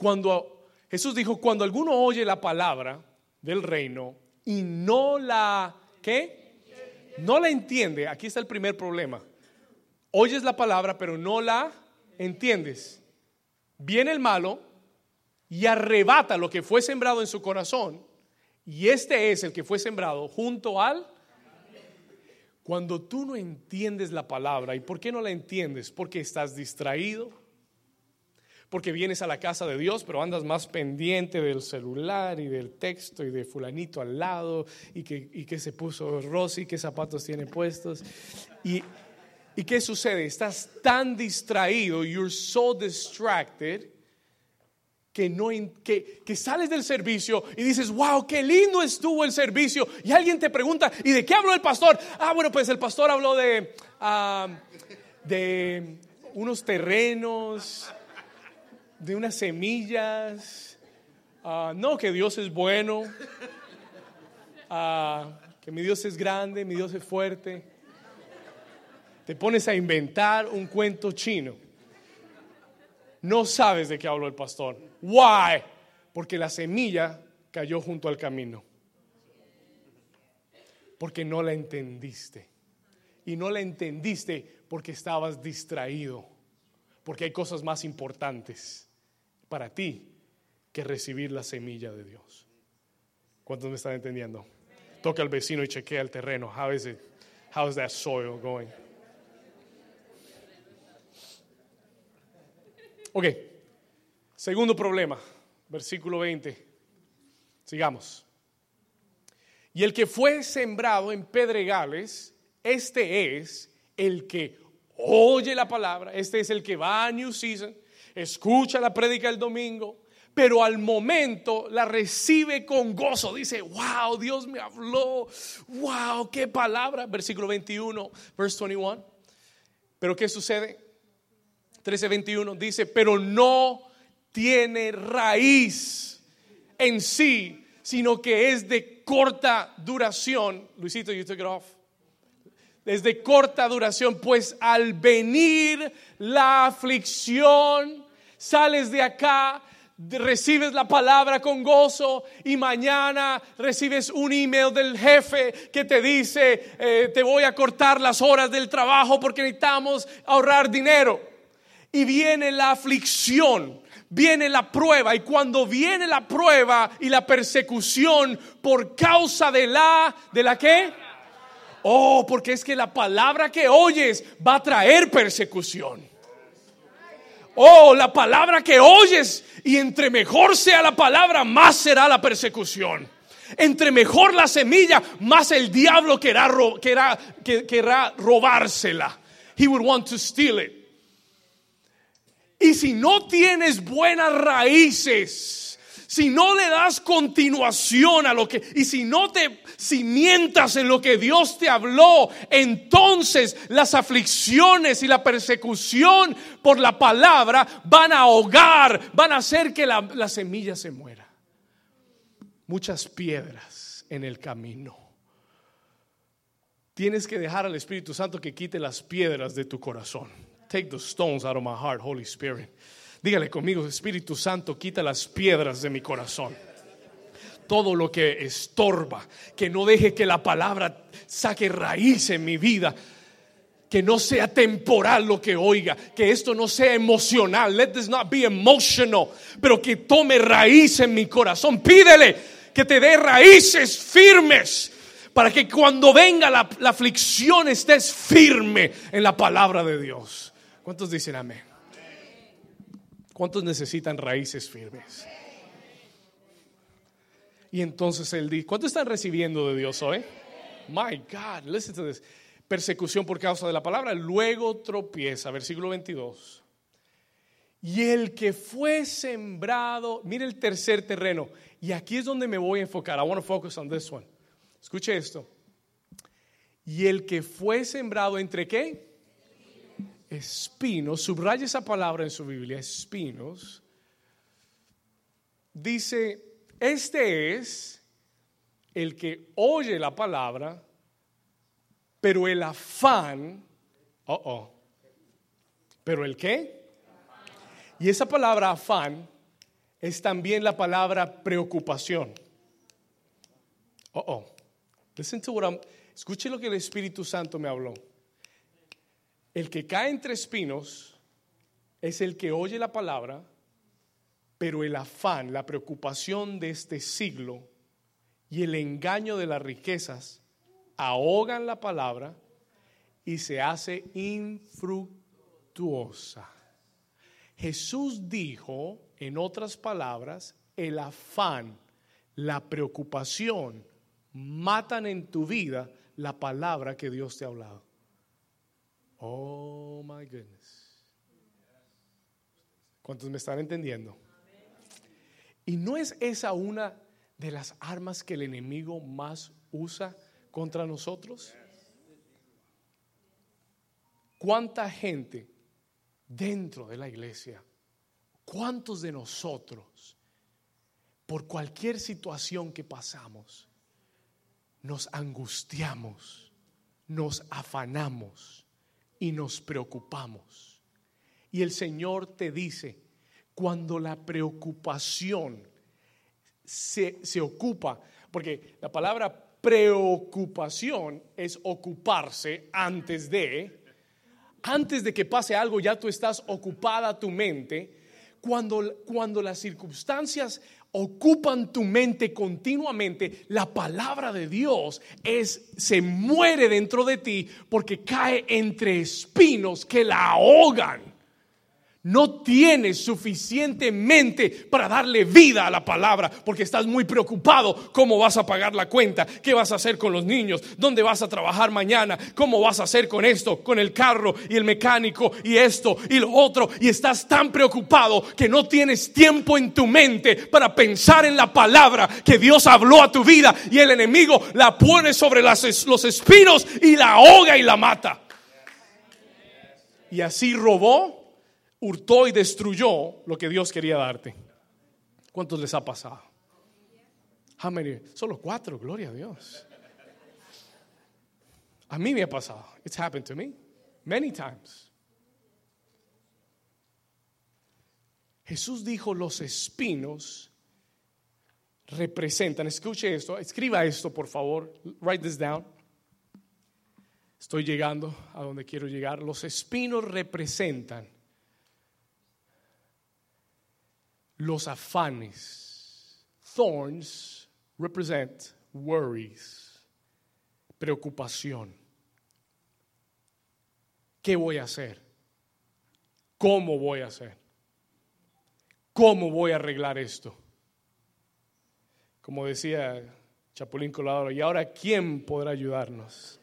Cuando Jesús dijo, cuando alguno oye la palabra del reino y no la, ¿qué? No la entiende, aquí está el primer problema. Oyes la palabra, pero no la entiendes. Viene el malo y arrebata lo que fue sembrado en su corazón. Y este es el que fue sembrado junto al... Cuando tú no entiendes la palabra, ¿y por qué no la entiendes? Porque estás distraído, porque vienes a la casa de Dios, pero andas más pendiente del celular y del texto y de fulanito al lado y que, se puso Rosy, qué zapatos tiene puestos. Y, ¿Y qué sucede? Estás tan distraído, you're so distracted, que, no, que, que, sales del servicio y dices, wow, qué lindo estuvo el servicio. Y alguien te pregunta, ¿y de qué habló el pastor? Ah, bueno, pues el pastor habló de, ah, de unos terrenos de unas semillas. Ah, no, que Dios es bueno, ah, que mi Dios es grande, mi Dios es fuerte. Te pones a inventar un cuento chino. No sabes de qué habló el pastor. Why? Porque la semilla cayó junto al camino. Porque no la entendiste. Y no la entendiste porque estabas distraído. Porque hay cosas más importantes para ti que recibir la semilla de Dios. ¿Cuántos me están entendiendo? Toca al vecino y chequea el terreno. How is it? How is that soil going? Ok. Segundo problema, versículo 20. Sigamos. Y el que fue sembrado en pedregales, este es el que oye la palabra, este es el que va a New Season, escucha la prédica el domingo, pero al momento la recibe con gozo. Dice, wow, Dios me habló, wow, qué palabra. Versículo 21, verse 21. Pero ¿qué sucede? 13:21 dice, pero no tiene raíz en sí, sino que es de corta duración. Luisito, you took it off. Es de corta duración, pues al venir la aflicción, sales de acá, recibes la palabra con gozo y mañana recibes un email del jefe que te dice, eh, te voy a cortar las horas del trabajo porque necesitamos ahorrar dinero. Y viene la aflicción, viene la prueba y cuando viene la prueba y la persecución por causa de la, ¿de la qué? Oh, porque es que la palabra que oyes va a traer persecución. Oh, la palabra que oyes y entre mejor sea la palabra, más será la persecución. Entre mejor la semilla, más el diablo querrá, querrá, querrá robársela. He would want to steal it. Y si no tienes buenas raíces, si no le das continuación a lo que, y si no te cimientas en lo que Dios te habló, entonces las aflicciones y la persecución por la palabra van a ahogar, van a hacer que la, la semilla se muera. Muchas piedras en el camino. Tienes que dejar al Espíritu Santo que quite las piedras de tu corazón. Take the stones out of my heart, Holy Spirit. Dígale conmigo, Espíritu Santo, quita las piedras de mi corazón. Todo lo que estorba, que no deje que la palabra saque raíz en mi vida. Que no sea temporal lo que oiga, que esto no sea emocional. Let this not be emotional, pero que tome raíz en mi corazón. Pídele que te dé raíces firmes para que cuando venga la, la aflicción estés firme en la palabra de Dios. ¿Cuántos dicen amén? ¿Cuántos necesitan raíces firmes? Y entonces él dice, ¿cuántos están recibiendo de Dios hoy? My God, listen to this. Persecución por causa de la palabra, luego tropieza, versículo 22. Y el que fue sembrado, mire el tercer terreno, y aquí es donde me voy a enfocar. I want to focus on this one. Escuche esto. Y el que fue sembrado entre qué? espinos, subraya esa palabra en su Biblia, espinos, dice, este es el que oye la palabra, pero el afán, oh, oh, pero el qué? Y esa palabra afán es también la palabra preocupación. Oh, oh. Escuche lo que el Espíritu Santo me habló. El que cae entre espinos es el que oye la palabra, pero el afán, la preocupación de este siglo y el engaño de las riquezas ahogan la palabra y se hace infructuosa. Jesús dijo, en otras palabras, el afán, la preocupación matan en tu vida la palabra que Dios te ha hablado. Oh my goodness. ¿Cuántos me están entendiendo? Y no es esa una de las armas que el enemigo más usa contra nosotros. ¿Cuánta gente dentro de la iglesia, cuántos de nosotros, por cualquier situación que pasamos, nos angustiamos, nos afanamos? y nos preocupamos. Y el Señor te dice, cuando la preocupación se, ocupa, porque la palabra preocupación es ocuparse antes de, antes de que pase algo ya tú estás ocupada tu mente, cuando, cuando las circunstancias ocupan tu mente continuamente, la palabra de Dios es se muere dentro de ti porque cae entre espinos que la ahogan no tienes suficientemente para darle vida a la palabra porque estás muy preocupado cómo vas a pagar la cuenta, qué vas a hacer con los niños, dónde vas a trabajar mañana, cómo vas a hacer con esto, con el carro y el mecánico y esto y lo otro y estás tan preocupado que no tienes tiempo en tu mente para pensar en la palabra que Dios habló a tu vida y el enemigo la pone sobre los espinos y la ahoga y la mata. Y así robó hurtó y destruyó lo que Dios quería darte. ¿Cuántos les ha pasado? How Solo cuatro, gloria a Dios. A mí me ha pasado. It's happened to me many times. Jesús dijo, los espinos representan, escuche esto, escriba esto por favor, write this down. Estoy llegando a donde quiero llegar. Los espinos representan los afanes. Thorns represent worries, preocupación. ¿Qué voy a hacer? ¿Cómo voy a hacer? ¿Cómo voy a arreglar esto? Como decía Chapulín Colorado, ¿y ahora quién podrá ayudarnos?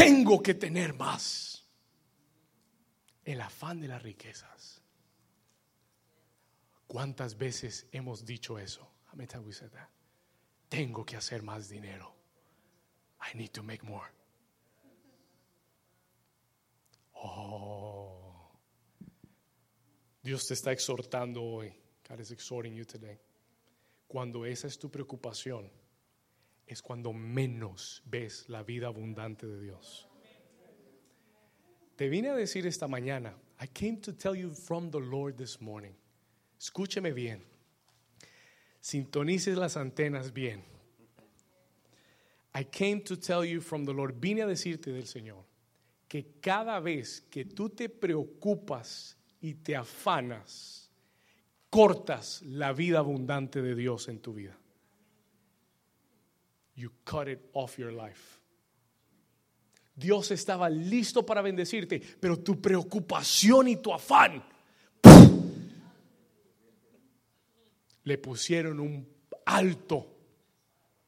Tengo que tener más. El afán de las riquezas. ¿Cuántas veces hemos dicho eso? Tengo que hacer más dinero. I need to make more. Oh. Dios te está exhortando hoy. God is exhorting you today. Cuando esa es tu preocupación, es cuando menos ves la vida abundante de Dios. Te vine a decir esta mañana, I came to tell you from the Lord this morning. Escúcheme bien. Sintonices las antenas bien. I came to tell you from the Lord. Vine a decirte del Señor que cada vez que tú te preocupas y te afanas, cortas la vida abundante de Dios en tu vida you cut it off your life. Dios estaba listo para bendecirte, pero tu preocupación y tu afán le pusieron un alto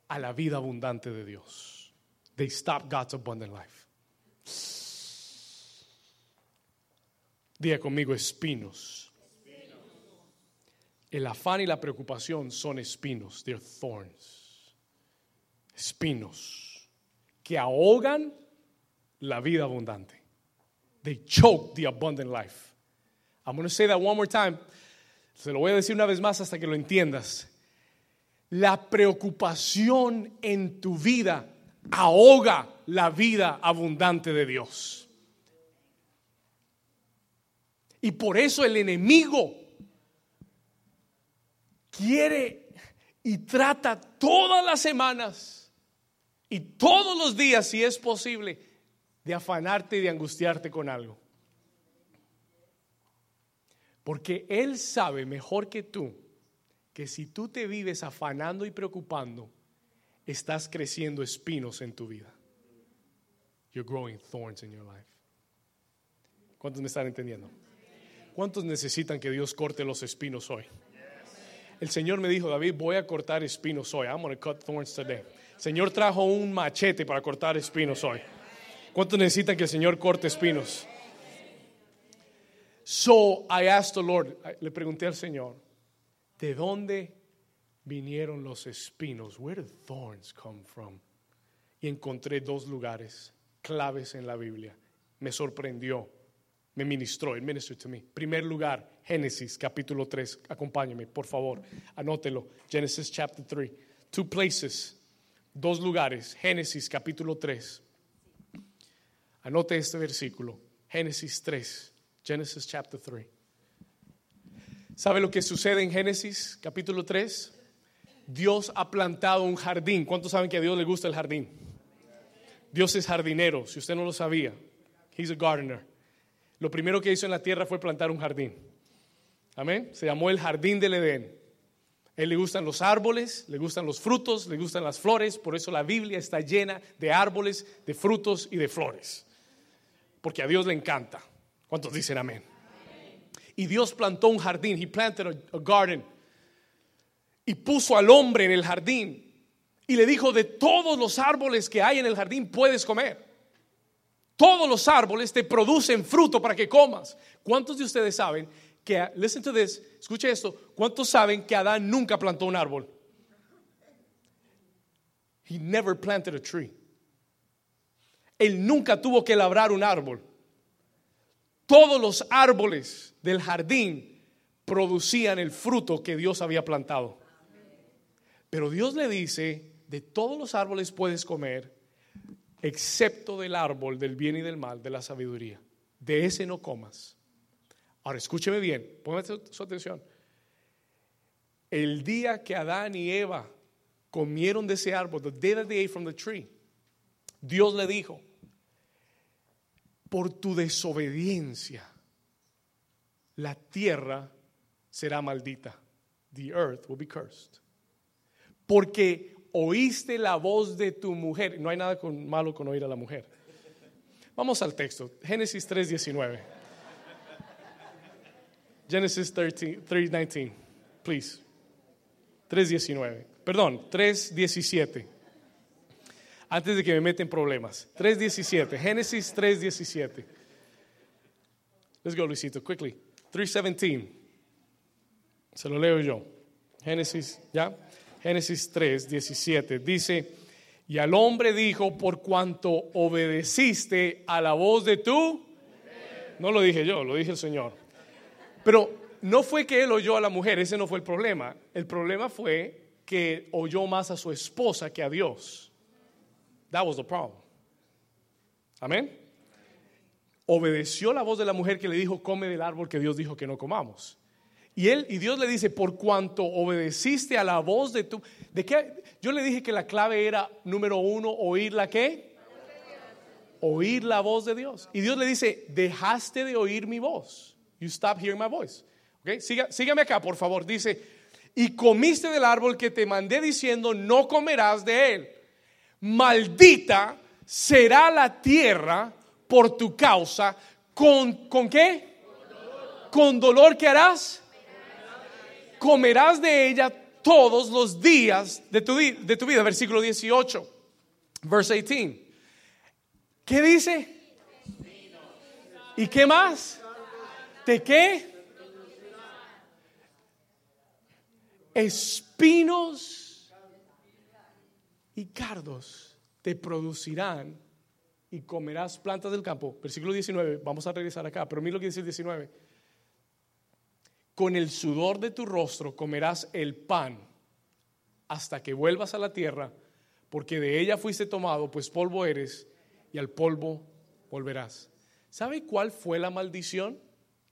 a la vida abundante de Dios. They stopped God's abundant life. Diga conmigo espinos. El afán y la preocupación son espinos, they're thorns espinos que ahogan la vida abundante. They choke the abundant life. I'm going to say that one more time. Se lo voy a decir una vez más hasta que lo entiendas. La preocupación en tu vida ahoga la vida abundante de Dios. Y por eso el enemigo quiere y trata todas las semanas y todos los días, si es posible, de afanarte y de angustiarte con algo. Porque Él sabe mejor que tú que si tú te vives afanando y preocupando, estás creciendo espinos en tu vida. You're growing thorns in your life. ¿Cuántos me están entendiendo? ¿Cuántos necesitan que Dios corte los espinos hoy? El Señor me dijo, David, voy a cortar espinos hoy. I'm going to cut thorns today. Señor trajo un machete para cortar espinos hoy. ¿Cuántos necesitan que el Señor corte espinos? So I asked the Lord, le pregunté al Señor, ¿de dónde vinieron los espinos? Where did thorns come from? Y encontré dos lugares claves en la Biblia. Me sorprendió, me ministró, it ministered to me. Primer lugar, Génesis capítulo 3. Acompáñame, por favor, anótelo. Genesis chapter 3. Two places dos lugares, Génesis capítulo 3. Anote este versículo, Génesis 3, Genesis chapter 3. ¿Sabe lo que sucede en Génesis capítulo 3? Dios ha plantado un jardín. ¿Cuántos saben que a Dios le gusta el jardín? Dios es jardinero, si usted no lo sabía. He's a gardener. Lo primero que hizo en la tierra fue plantar un jardín. Amén. Se llamó el jardín del Edén él le gustan los árboles, le gustan los frutos, le gustan las flores, por eso la Biblia está llena de árboles, de frutos y de flores. Porque a Dios le encanta. ¿Cuántos dicen amén? Y Dios plantó un jardín, he planted a, garden. Y puso al hombre en el jardín y le dijo, de todos los árboles que hay en el jardín puedes comer. Todos los árboles te producen fruto para que comas. ¿Cuántos de ustedes saben que, listen to this, escuche esto, ¿cuántos saben que Adán nunca plantó un árbol? He never planted a tree. Él nunca tuvo que labrar un árbol. Todos los árboles del jardín producían el fruto que Dios había plantado. Pero Dios le dice, de todos los árboles puedes comer, excepto del árbol del bien y del mal, de la sabiduría. De ese no comas. Ahora escúcheme bien, póngase su atención. El día que Adán y Eva comieron de ese árbol, the day that they ate from the tree, Dios le dijo, por tu desobediencia, la tierra será maldita. The earth will be cursed. Porque oíste la voz de tu mujer. No hay nada malo con oír a la mujer. Vamos al texto. Génesis 3.19. Genesis 3.19. Please. 3.19. Perdón, 3.17. Antes de que me meten problemas. 3.17. Génesis 3.17. Let's go, Luisito, quickly. 3.17. Se lo leo yo. Génesis, ¿ya? Génesis 3, 17. Dice, y al hombre dijo, por cuanto obedeciste a la voz de tú, no lo dije yo, lo dije el Señor. Pero no fue que él oyó a la mujer, ese no fue el problema. El problema fue que oyó más a su esposa que a Dios. That was the problem. Amén. Obedeció la voz de la mujer que le dijo, come del árbol que Dios dijo que no comamos. Y él y Dios le dice, por cuanto obedeciste a la voz de tu, ¿de qué? Yo le dije que la clave era número uno, oír la qué? Oír la voz de Dios. Y Dios le dice, dejaste de oír mi voz. You stop hearing my voice. Okay? sígame acá, por favor. Dice, y comiste del árbol que te mandé diciendo, no comerás de él. Maldita será la tierra por tu causa. ¿Con, ¿con qué? Con dolor que harás comerás de ella todos los días de tu, de tu vida. Versículo 18, verse 18. ¿Qué dice? ¿Y qué más? ¿De qué? Espinos y cardos te producirán y comerás plantas del campo. Versículo 19, vamos a regresar acá, pero mira lo que dice el 19 con el sudor de tu rostro comerás el pan hasta que vuelvas a la tierra, porque de ella fuiste tomado, pues polvo eres, y al polvo volverás. ¿Sabe cuál fue la maldición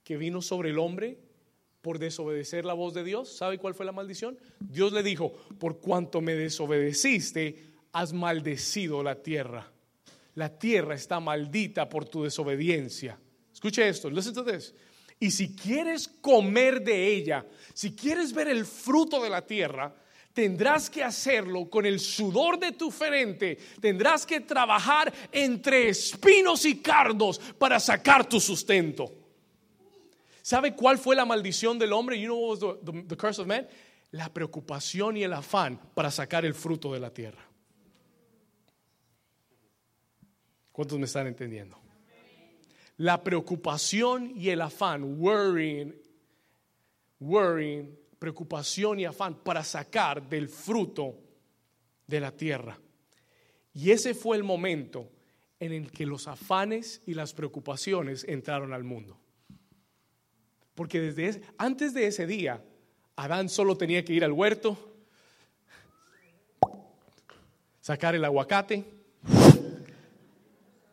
que vino sobre el hombre por desobedecer la voz de Dios? ¿Sabe cuál fue la maldición? Dios le dijo, por cuanto me desobedeciste, has maldecido la tierra. La tierra está maldita por tu desobediencia. Escuche esto, listen to this. Y si quieres comer de ella, si quieres ver el fruto de la tierra, tendrás que hacerlo con el sudor de tu frente, tendrás que trabajar entre espinos y cardos para sacar tu sustento. ¿Sabe cuál fue la maldición del hombre? You know what was the, curse of man? La preocupación y el afán para sacar el fruto de la tierra. ¿Cuántos me están entendiendo? la preocupación y el afán, worrying, worrying, preocupación y afán para sacar del fruto de la tierra. Y ese fue el momento en el que los afanes y las preocupaciones entraron al mundo. Porque desde antes de ese día, Adán solo tenía que ir al huerto, sacar el aguacate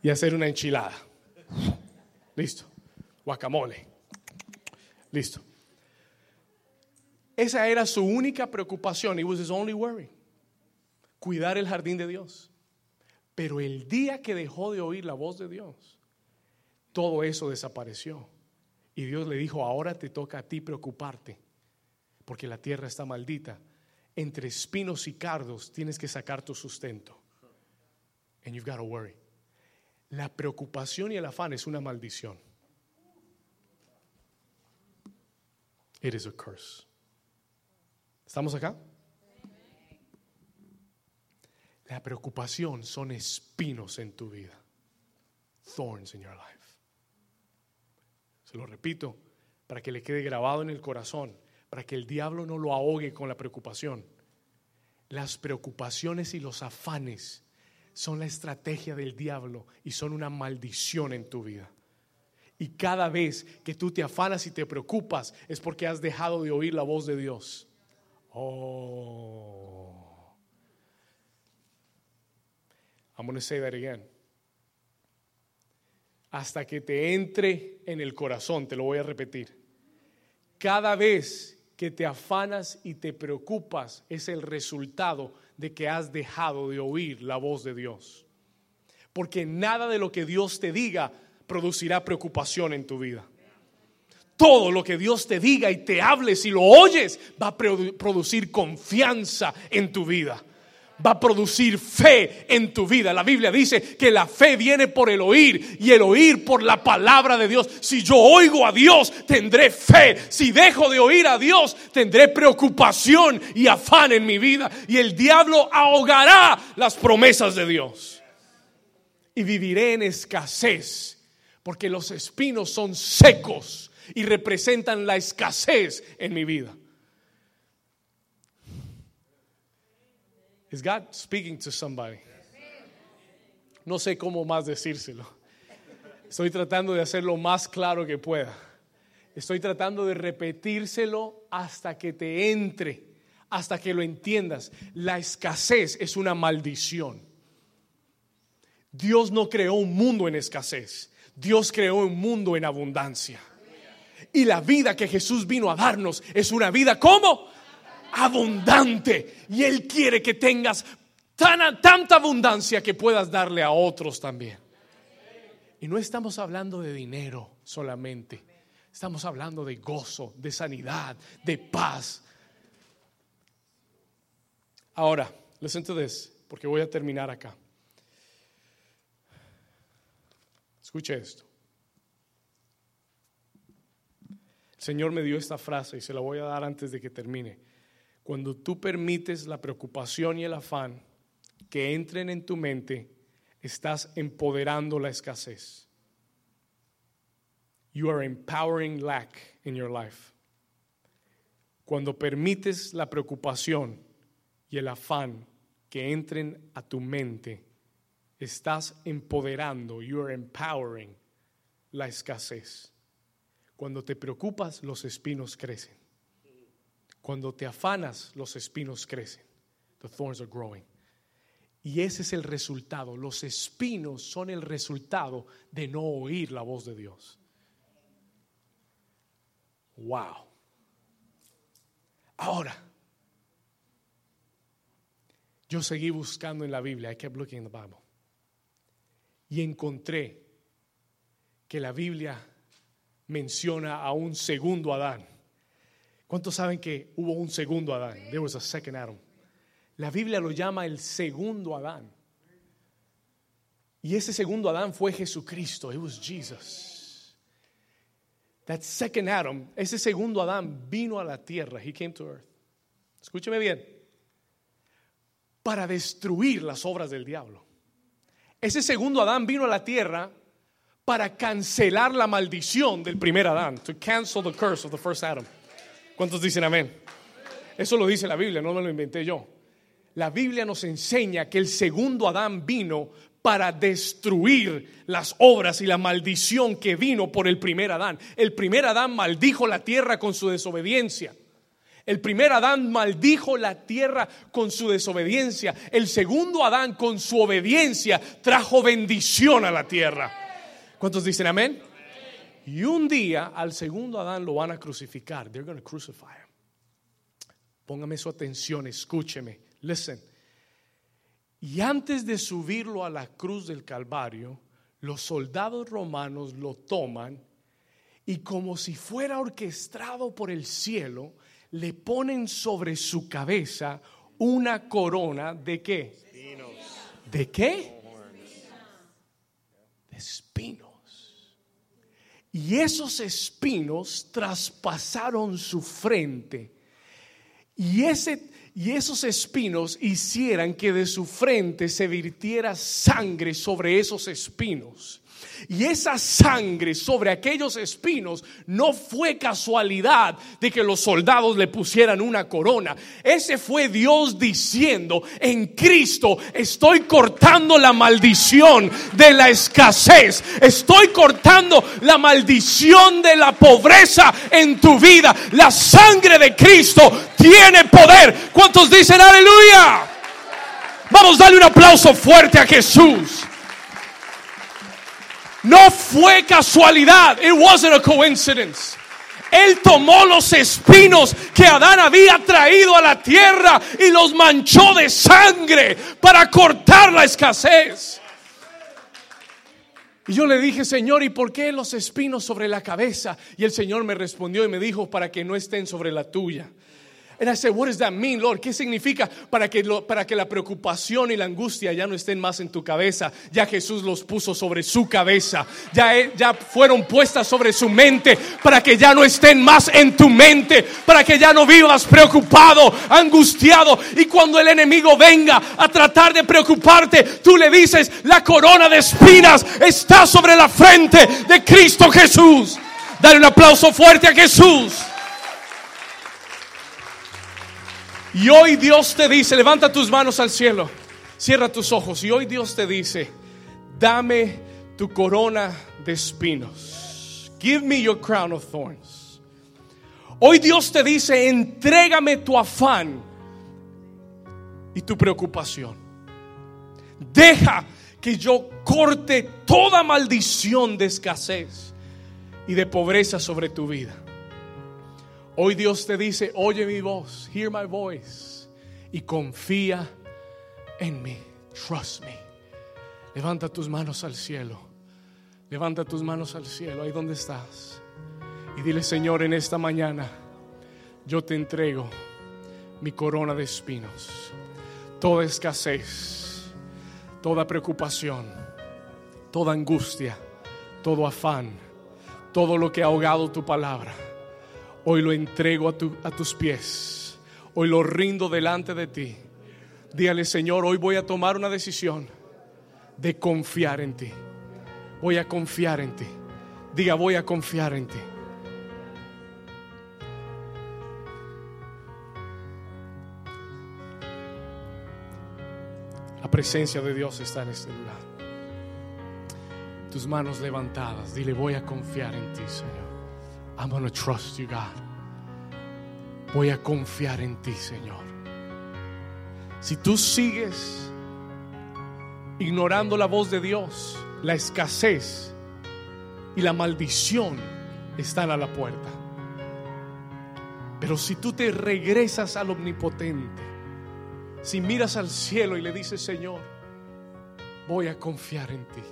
y hacer una enchilada. Listo. Guacamole. Listo. Esa era su única preocupación. It was his only worry. Cuidar el jardín de Dios. Pero el día que dejó de oír la voz de Dios, todo eso desapareció. Y Dios le dijo, ahora te toca a ti preocuparte, porque la tierra está maldita. Entre espinos y cardos tienes que sacar tu sustento. And you've got to worry. La preocupación y el afán es una maldición. It is a curse. ¿Estamos acá? La preocupación son espinos en tu vida. Thorns in your life. Se lo repito para que le quede grabado en el corazón, para que el diablo no lo ahogue con la preocupación. Las preocupaciones y los afanes son la estrategia del diablo y son una maldición en tu vida. Y cada vez que tú te afanas y te preocupas es porque has dejado de oír la voz de Dios. Oh. I'm going to say that again. Hasta que te entre en el corazón, te lo voy a repetir. Cada vez que te afanas y te preocupas es el resultado de que has dejado de oír la voz de Dios. Porque nada de lo que Dios te diga producirá preocupación en tu vida. Todo lo que Dios te diga y te hable, si lo oyes, va a producir confianza en tu vida va a producir fe en tu vida. La Biblia dice que la fe viene por el oír y el oír por la palabra de Dios. Si yo oigo a Dios, tendré fe. Si dejo de oír a Dios, tendré preocupación y afán en mi vida. Y el diablo ahogará las promesas de Dios. Y viviré en escasez porque los espinos son secos y representan la escasez en mi vida. Is God speaking to somebody? No sé cómo más decírselo. Estoy tratando de hacerlo más claro que pueda. Estoy tratando de repetírselo hasta que te entre, hasta que lo entiendas. La escasez es una maldición. Dios no creó un mundo en escasez. Dios creó un mundo en abundancia. Y la vida que Jesús vino a darnos es una vida como abundante. Y Él quiere que tengas tanta abundancia que puedas darle a otros también. Y no estamos hablando de dinero solamente. Estamos hablando de gozo, de sanidad, de paz. Ahora, listen to this, porque voy a terminar acá. Escuche esto. El Señor me dio esta frase y se la voy a dar antes de que termine. Cuando tú permites la preocupación y el afán que entren en tu mente, estás empoderando la escasez. You are empowering lack in your life. Cuando permites la preocupación y el afán que entren a tu mente, estás empoderando, you are empowering la escasez. Cuando te preocupas, los espinos crecen. Cuando te afanas, los espinos crecen. The thorns are growing. Y ese es el resultado. Los espinos son el resultado de no oír la voz de Dios. Wow. Ahora, yo seguí buscando en la Biblia. I kept looking in the Bible y encontré que la Biblia menciona a un segundo Adán. ¿Cuántos saben que hubo un segundo Adán? There was a second Adam. La Biblia lo llama el segundo Adán. Y ese segundo Adán fue Jesucristo. It was Jesus. That second Adam, ese segundo Adán vino a la tierra. He came to earth. Escúcheme bien. Para destruir las obras del diablo. Ese segundo Adán vino a la tierra para cancelar la maldición del primer Adán, to cancel the curse of the first Adam. ¿Cuántos dicen amén? Eso lo dice la Biblia, no me lo inventé yo. La Biblia nos enseña que el segundo Adán vino para destruir las obras y la maldición que vino por el primer Adán. El primer Adán maldijo la tierra con su desobediencia. El primer Adán maldijo la tierra con su desobediencia. El segundo Adán con su obediencia trajo bendición a la tierra. ¿Cuántos dicen amén? Y un día al segundo Adán lo van a crucificar. They're going to crucify him. Póngame su atención, escúcheme. Listen. Y antes de subirlo a la cruz del Calvario, los soldados romanos lo toman y como si fuera orquestado por el cielo, le ponen sobre su cabeza una corona de qué? ¿De qué? De espinos. Y esos espinos traspasaron su frente. Y, ese, y esos espinos hicieran que de su frente se virtiera sangre sobre esos espinos. Y esa sangre sobre aquellos espinos no fue casualidad de que los soldados le pusieran una corona. Ese fue Dios diciendo, en Cristo estoy cortando la maldición de la escasez. Estoy cortando la maldición de la pobreza en tu vida. La sangre de Cristo tiene poder. ¿Cuántos dicen aleluya? Vamos a darle un aplauso fuerte a Jesús. No fue casualidad. It wasn't a coincidence. Él tomó los espinos que Adán había traído a la tierra y los manchó de sangre para cortar la escasez. Y yo le dije, Señor, ¿y por qué los espinos sobre la cabeza? Y el Señor me respondió y me dijo, para que no estén sobre la tuya. And I said, what does that mean, Lord? ¿Qué significa para que, para que la preocupación y la angustia ya no estén más en tu cabeza? Ya Jesús los puso sobre su cabeza. Ya, ya fueron puestas sobre su mente para que ya no estén más en tu mente. Para que ya no vivas preocupado, angustiado. Y cuando el enemigo venga a tratar de preocuparte, tú le dices, la corona de espinas está sobre la frente de Cristo Jesús. Dale un aplauso fuerte a Jesús. Y hoy Dios te dice, levanta tus manos al cielo, cierra tus ojos. Y hoy Dios te dice, dame tu corona de espinos. Give me your crown of thorns. Hoy Dios te dice, entrégame tu afán y tu preocupación. Deja que yo corte toda maldición de escasez y de pobreza sobre tu vida. Hoy Dios te dice, oye mi voz, hear my voice y confía en mí, trust me. Levanta tus manos al cielo, levanta tus manos al cielo, ahí donde estás. Y dile, Señor, en esta mañana yo te entrego mi corona de espinos, toda escasez, toda preocupación, toda angustia, todo afán, todo lo que ha ahogado tu palabra Hoy lo entrego a, tus pies. Hoy lo rindo delante de ti. Dígale, Señor, hoy voy a tomar una decisión de confiar en ti. Voy a confiar en ti. Diga, voy a confiar en ti. La presencia de Dios está en este lugar. Tus manos levantadas. Dile, voy a confiar en ti, Señor. I'm going trust you, God. Voy a confiar en ti, Señor. Si tú sigues ignorando la voz de Dios, la escasez y la maldición están a la puerta. Pero si tú te regresas al omnipotente, si miras al cielo y le dices, Señor, voy a confiar en ti,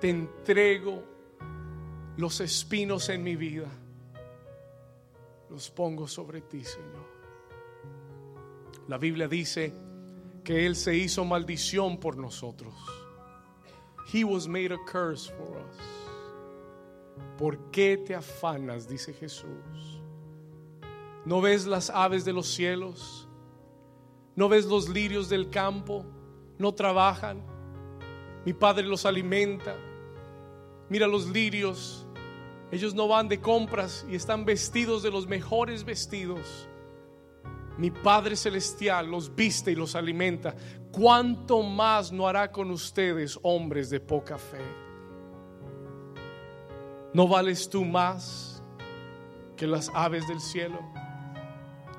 te entrego los espinos en mi vida, los pongo sobre ti, Señor. La Biblia dice que Él se hizo maldición por nosotros. He was made a curse for us. ¿Por qué te afanas? Dice Jesús. ¿No ves las aves de los cielos? ¿No ves los lirios del campo? ¿No trabajan? Mi Padre los alimenta. Mira los lirios. Ellos no van de compras y están vestidos de los mejores vestidos. Mi Padre Celestial los viste y los alimenta. ¿Cuánto más no hará con ustedes, hombres de poca fe? ¿No vales tú más que las aves del cielo?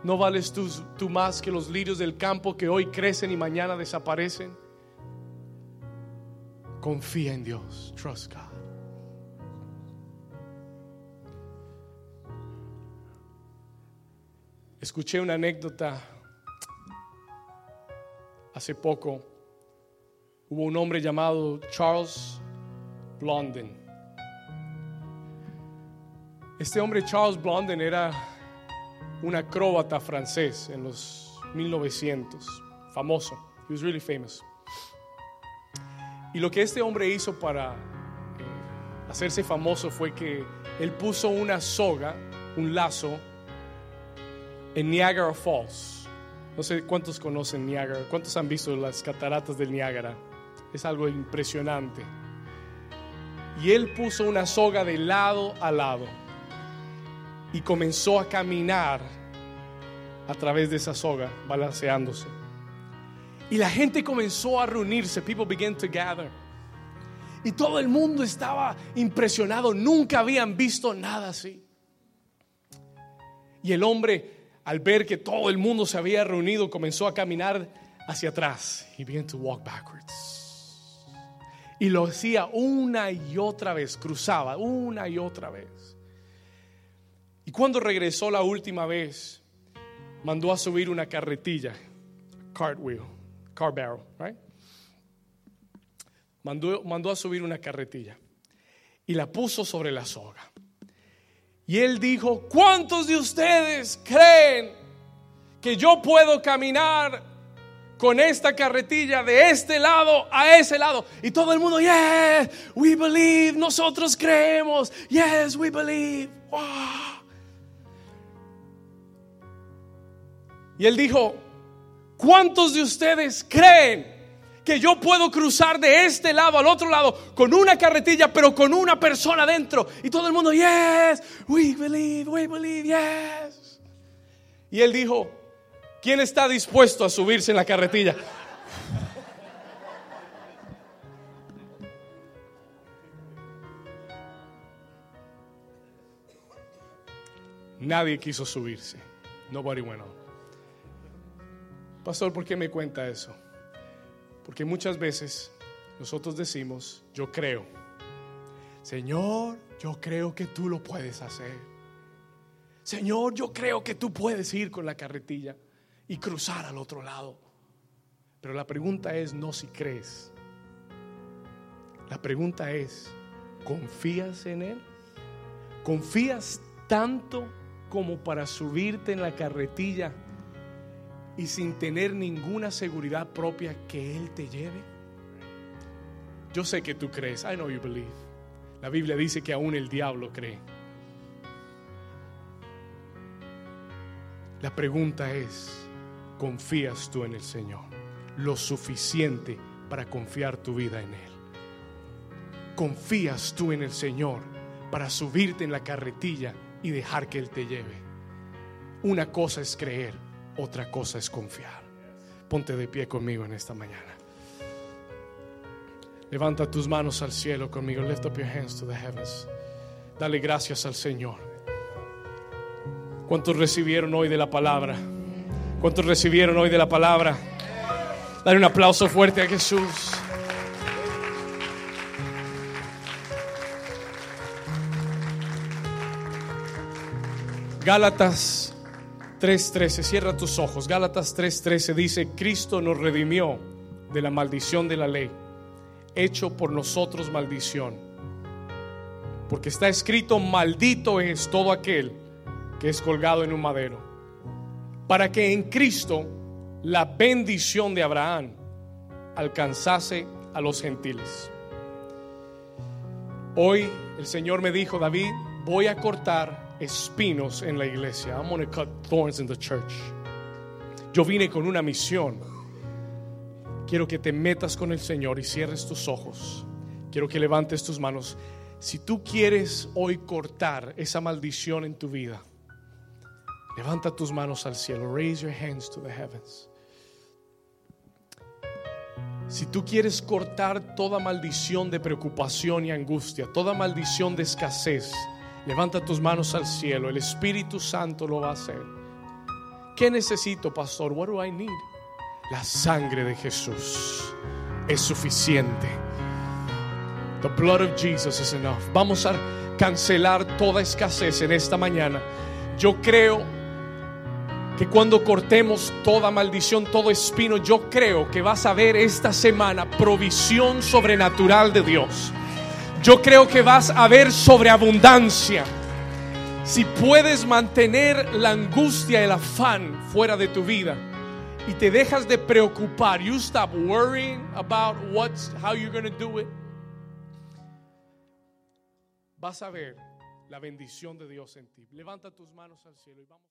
¿No vales tú, tú más que los lirios del campo que hoy crecen y mañana desaparecen? Confía en Dios. Trust God. Escuché una anécdota hace poco. Hubo un hombre llamado Charles Blondin. Este hombre Charles Blondin era un acróbata francés en los 1900, famoso. He was really famous. Y lo que este hombre hizo para eh, hacerse famoso fue que él puso una soga, un lazo en Niagara Falls. No sé cuántos conocen Niagara, cuántos han visto las cataratas del Niagara. Es algo impresionante. Y él puso una soga de lado a lado y comenzó a caminar a través de esa soga, balanceándose. Y la gente comenzó a reunirse, people began to gather. Y todo el mundo estaba impresionado, nunca habían visto nada así. Y el hombre, al ver que todo el mundo se había reunido, comenzó a caminar hacia atrás. He began to walk backwards. Y lo hacía una y otra vez, cruzaba una y otra vez. Y cuando regresó la última vez, mandó a subir una carretilla, cartwheel, car barrel, right? Mandó, mandó a subir una carretilla y la puso sobre la soga. Y él dijo, ¿cuántos de ustedes creen que yo puedo caminar con esta carretilla de este lado a ese lado? Y todo el mundo, yes, we believe, nosotros creemos, yes, we believe. Y él dijo, ¿cuántos de ustedes creen que yo puedo cruzar de este lado al otro lado con una carretilla, pero con una persona dentro? Y todo el mundo, yes, we believe, we believe, yes. Y él dijo, ¿quién está dispuesto a subirse en la carretilla? Nadie quiso subirse. Nobody went on. Pastor, ¿por qué me cuenta eso? Porque muchas veces nosotros decimos, yo creo. Señor, yo creo que tú lo puedes hacer. Señor, yo creo que tú puedes ir con la carretilla y cruzar al otro lado. Pero la pregunta es no si crees. La pregunta es, ¿confías en Él? ¿Confías tanto como para subirte en la carretilla y sin tener ninguna seguridad propia que Él te lleve? Yo sé que tú crees. I know you believe. La Biblia dice que aún el diablo cree. La pregunta es, ¿confías tú en el Señor? Lo suficiente para confiar tu vida en Él. ¿Confías tú en el Señor para subirte en la carretilla y dejar que Él te lleve? Una cosa es creer, otra cosa es confiar. Ponte de pie conmigo en esta mañana. Levanta tus manos al cielo conmigo. Lift up your hands to the heavens. Dale gracias al Señor. ¿Cuántos recibieron hoy de la palabra? ¿Cuántos recibieron hoy de la palabra? Dale un aplauso fuerte a Jesús. Gálatas 3:13, cierra tus ojos. Gálatas 3:13 dice, Cristo nos redimió de la maldición de la ley, hecho por nosotros maldición. Porque está escrito, maldito es todo aquel que es colgado en un madero, para que en Cristo la bendición de Abraham alcanzase a los gentiles. Hoy el Señor me dijo, David, voy a cortar espinos en la iglesia. I'm going to cut thorns in the church. Yo vine con una misión. Quiero que te metas con el Señor y cierres tus ojos. Quiero que levantes tus manos. Si tú quieres hoy cortar esa maldición en tu vida, levanta tus manos al cielo. Raise your hands to the heavens. Si tú quieres cortar toda maldición de preocupación y angustia, toda maldición de escasez, levanta tus manos al cielo. El Espíritu Santo lo va a hacer. ¿Qué necesito, pastor? What do I need? La sangre de Jesús es suficiente. The blood of Jesus is enough. Vamos a cancelar toda escasez en esta mañana. Yo creo que cuando cortemos toda maldición, todo espino, yo creo que vas a ver esta semana provisión sobrenatural de Dios. Yo creo que vas a ver sobreabundancia. Si puedes mantener la angustia, el afán fuera de tu vida y te dejas de preocupar, you stop worrying about what's how you're going to do it. Vas a ver la bendición de Dios en ti. Levanta tus manos al cielo y vamos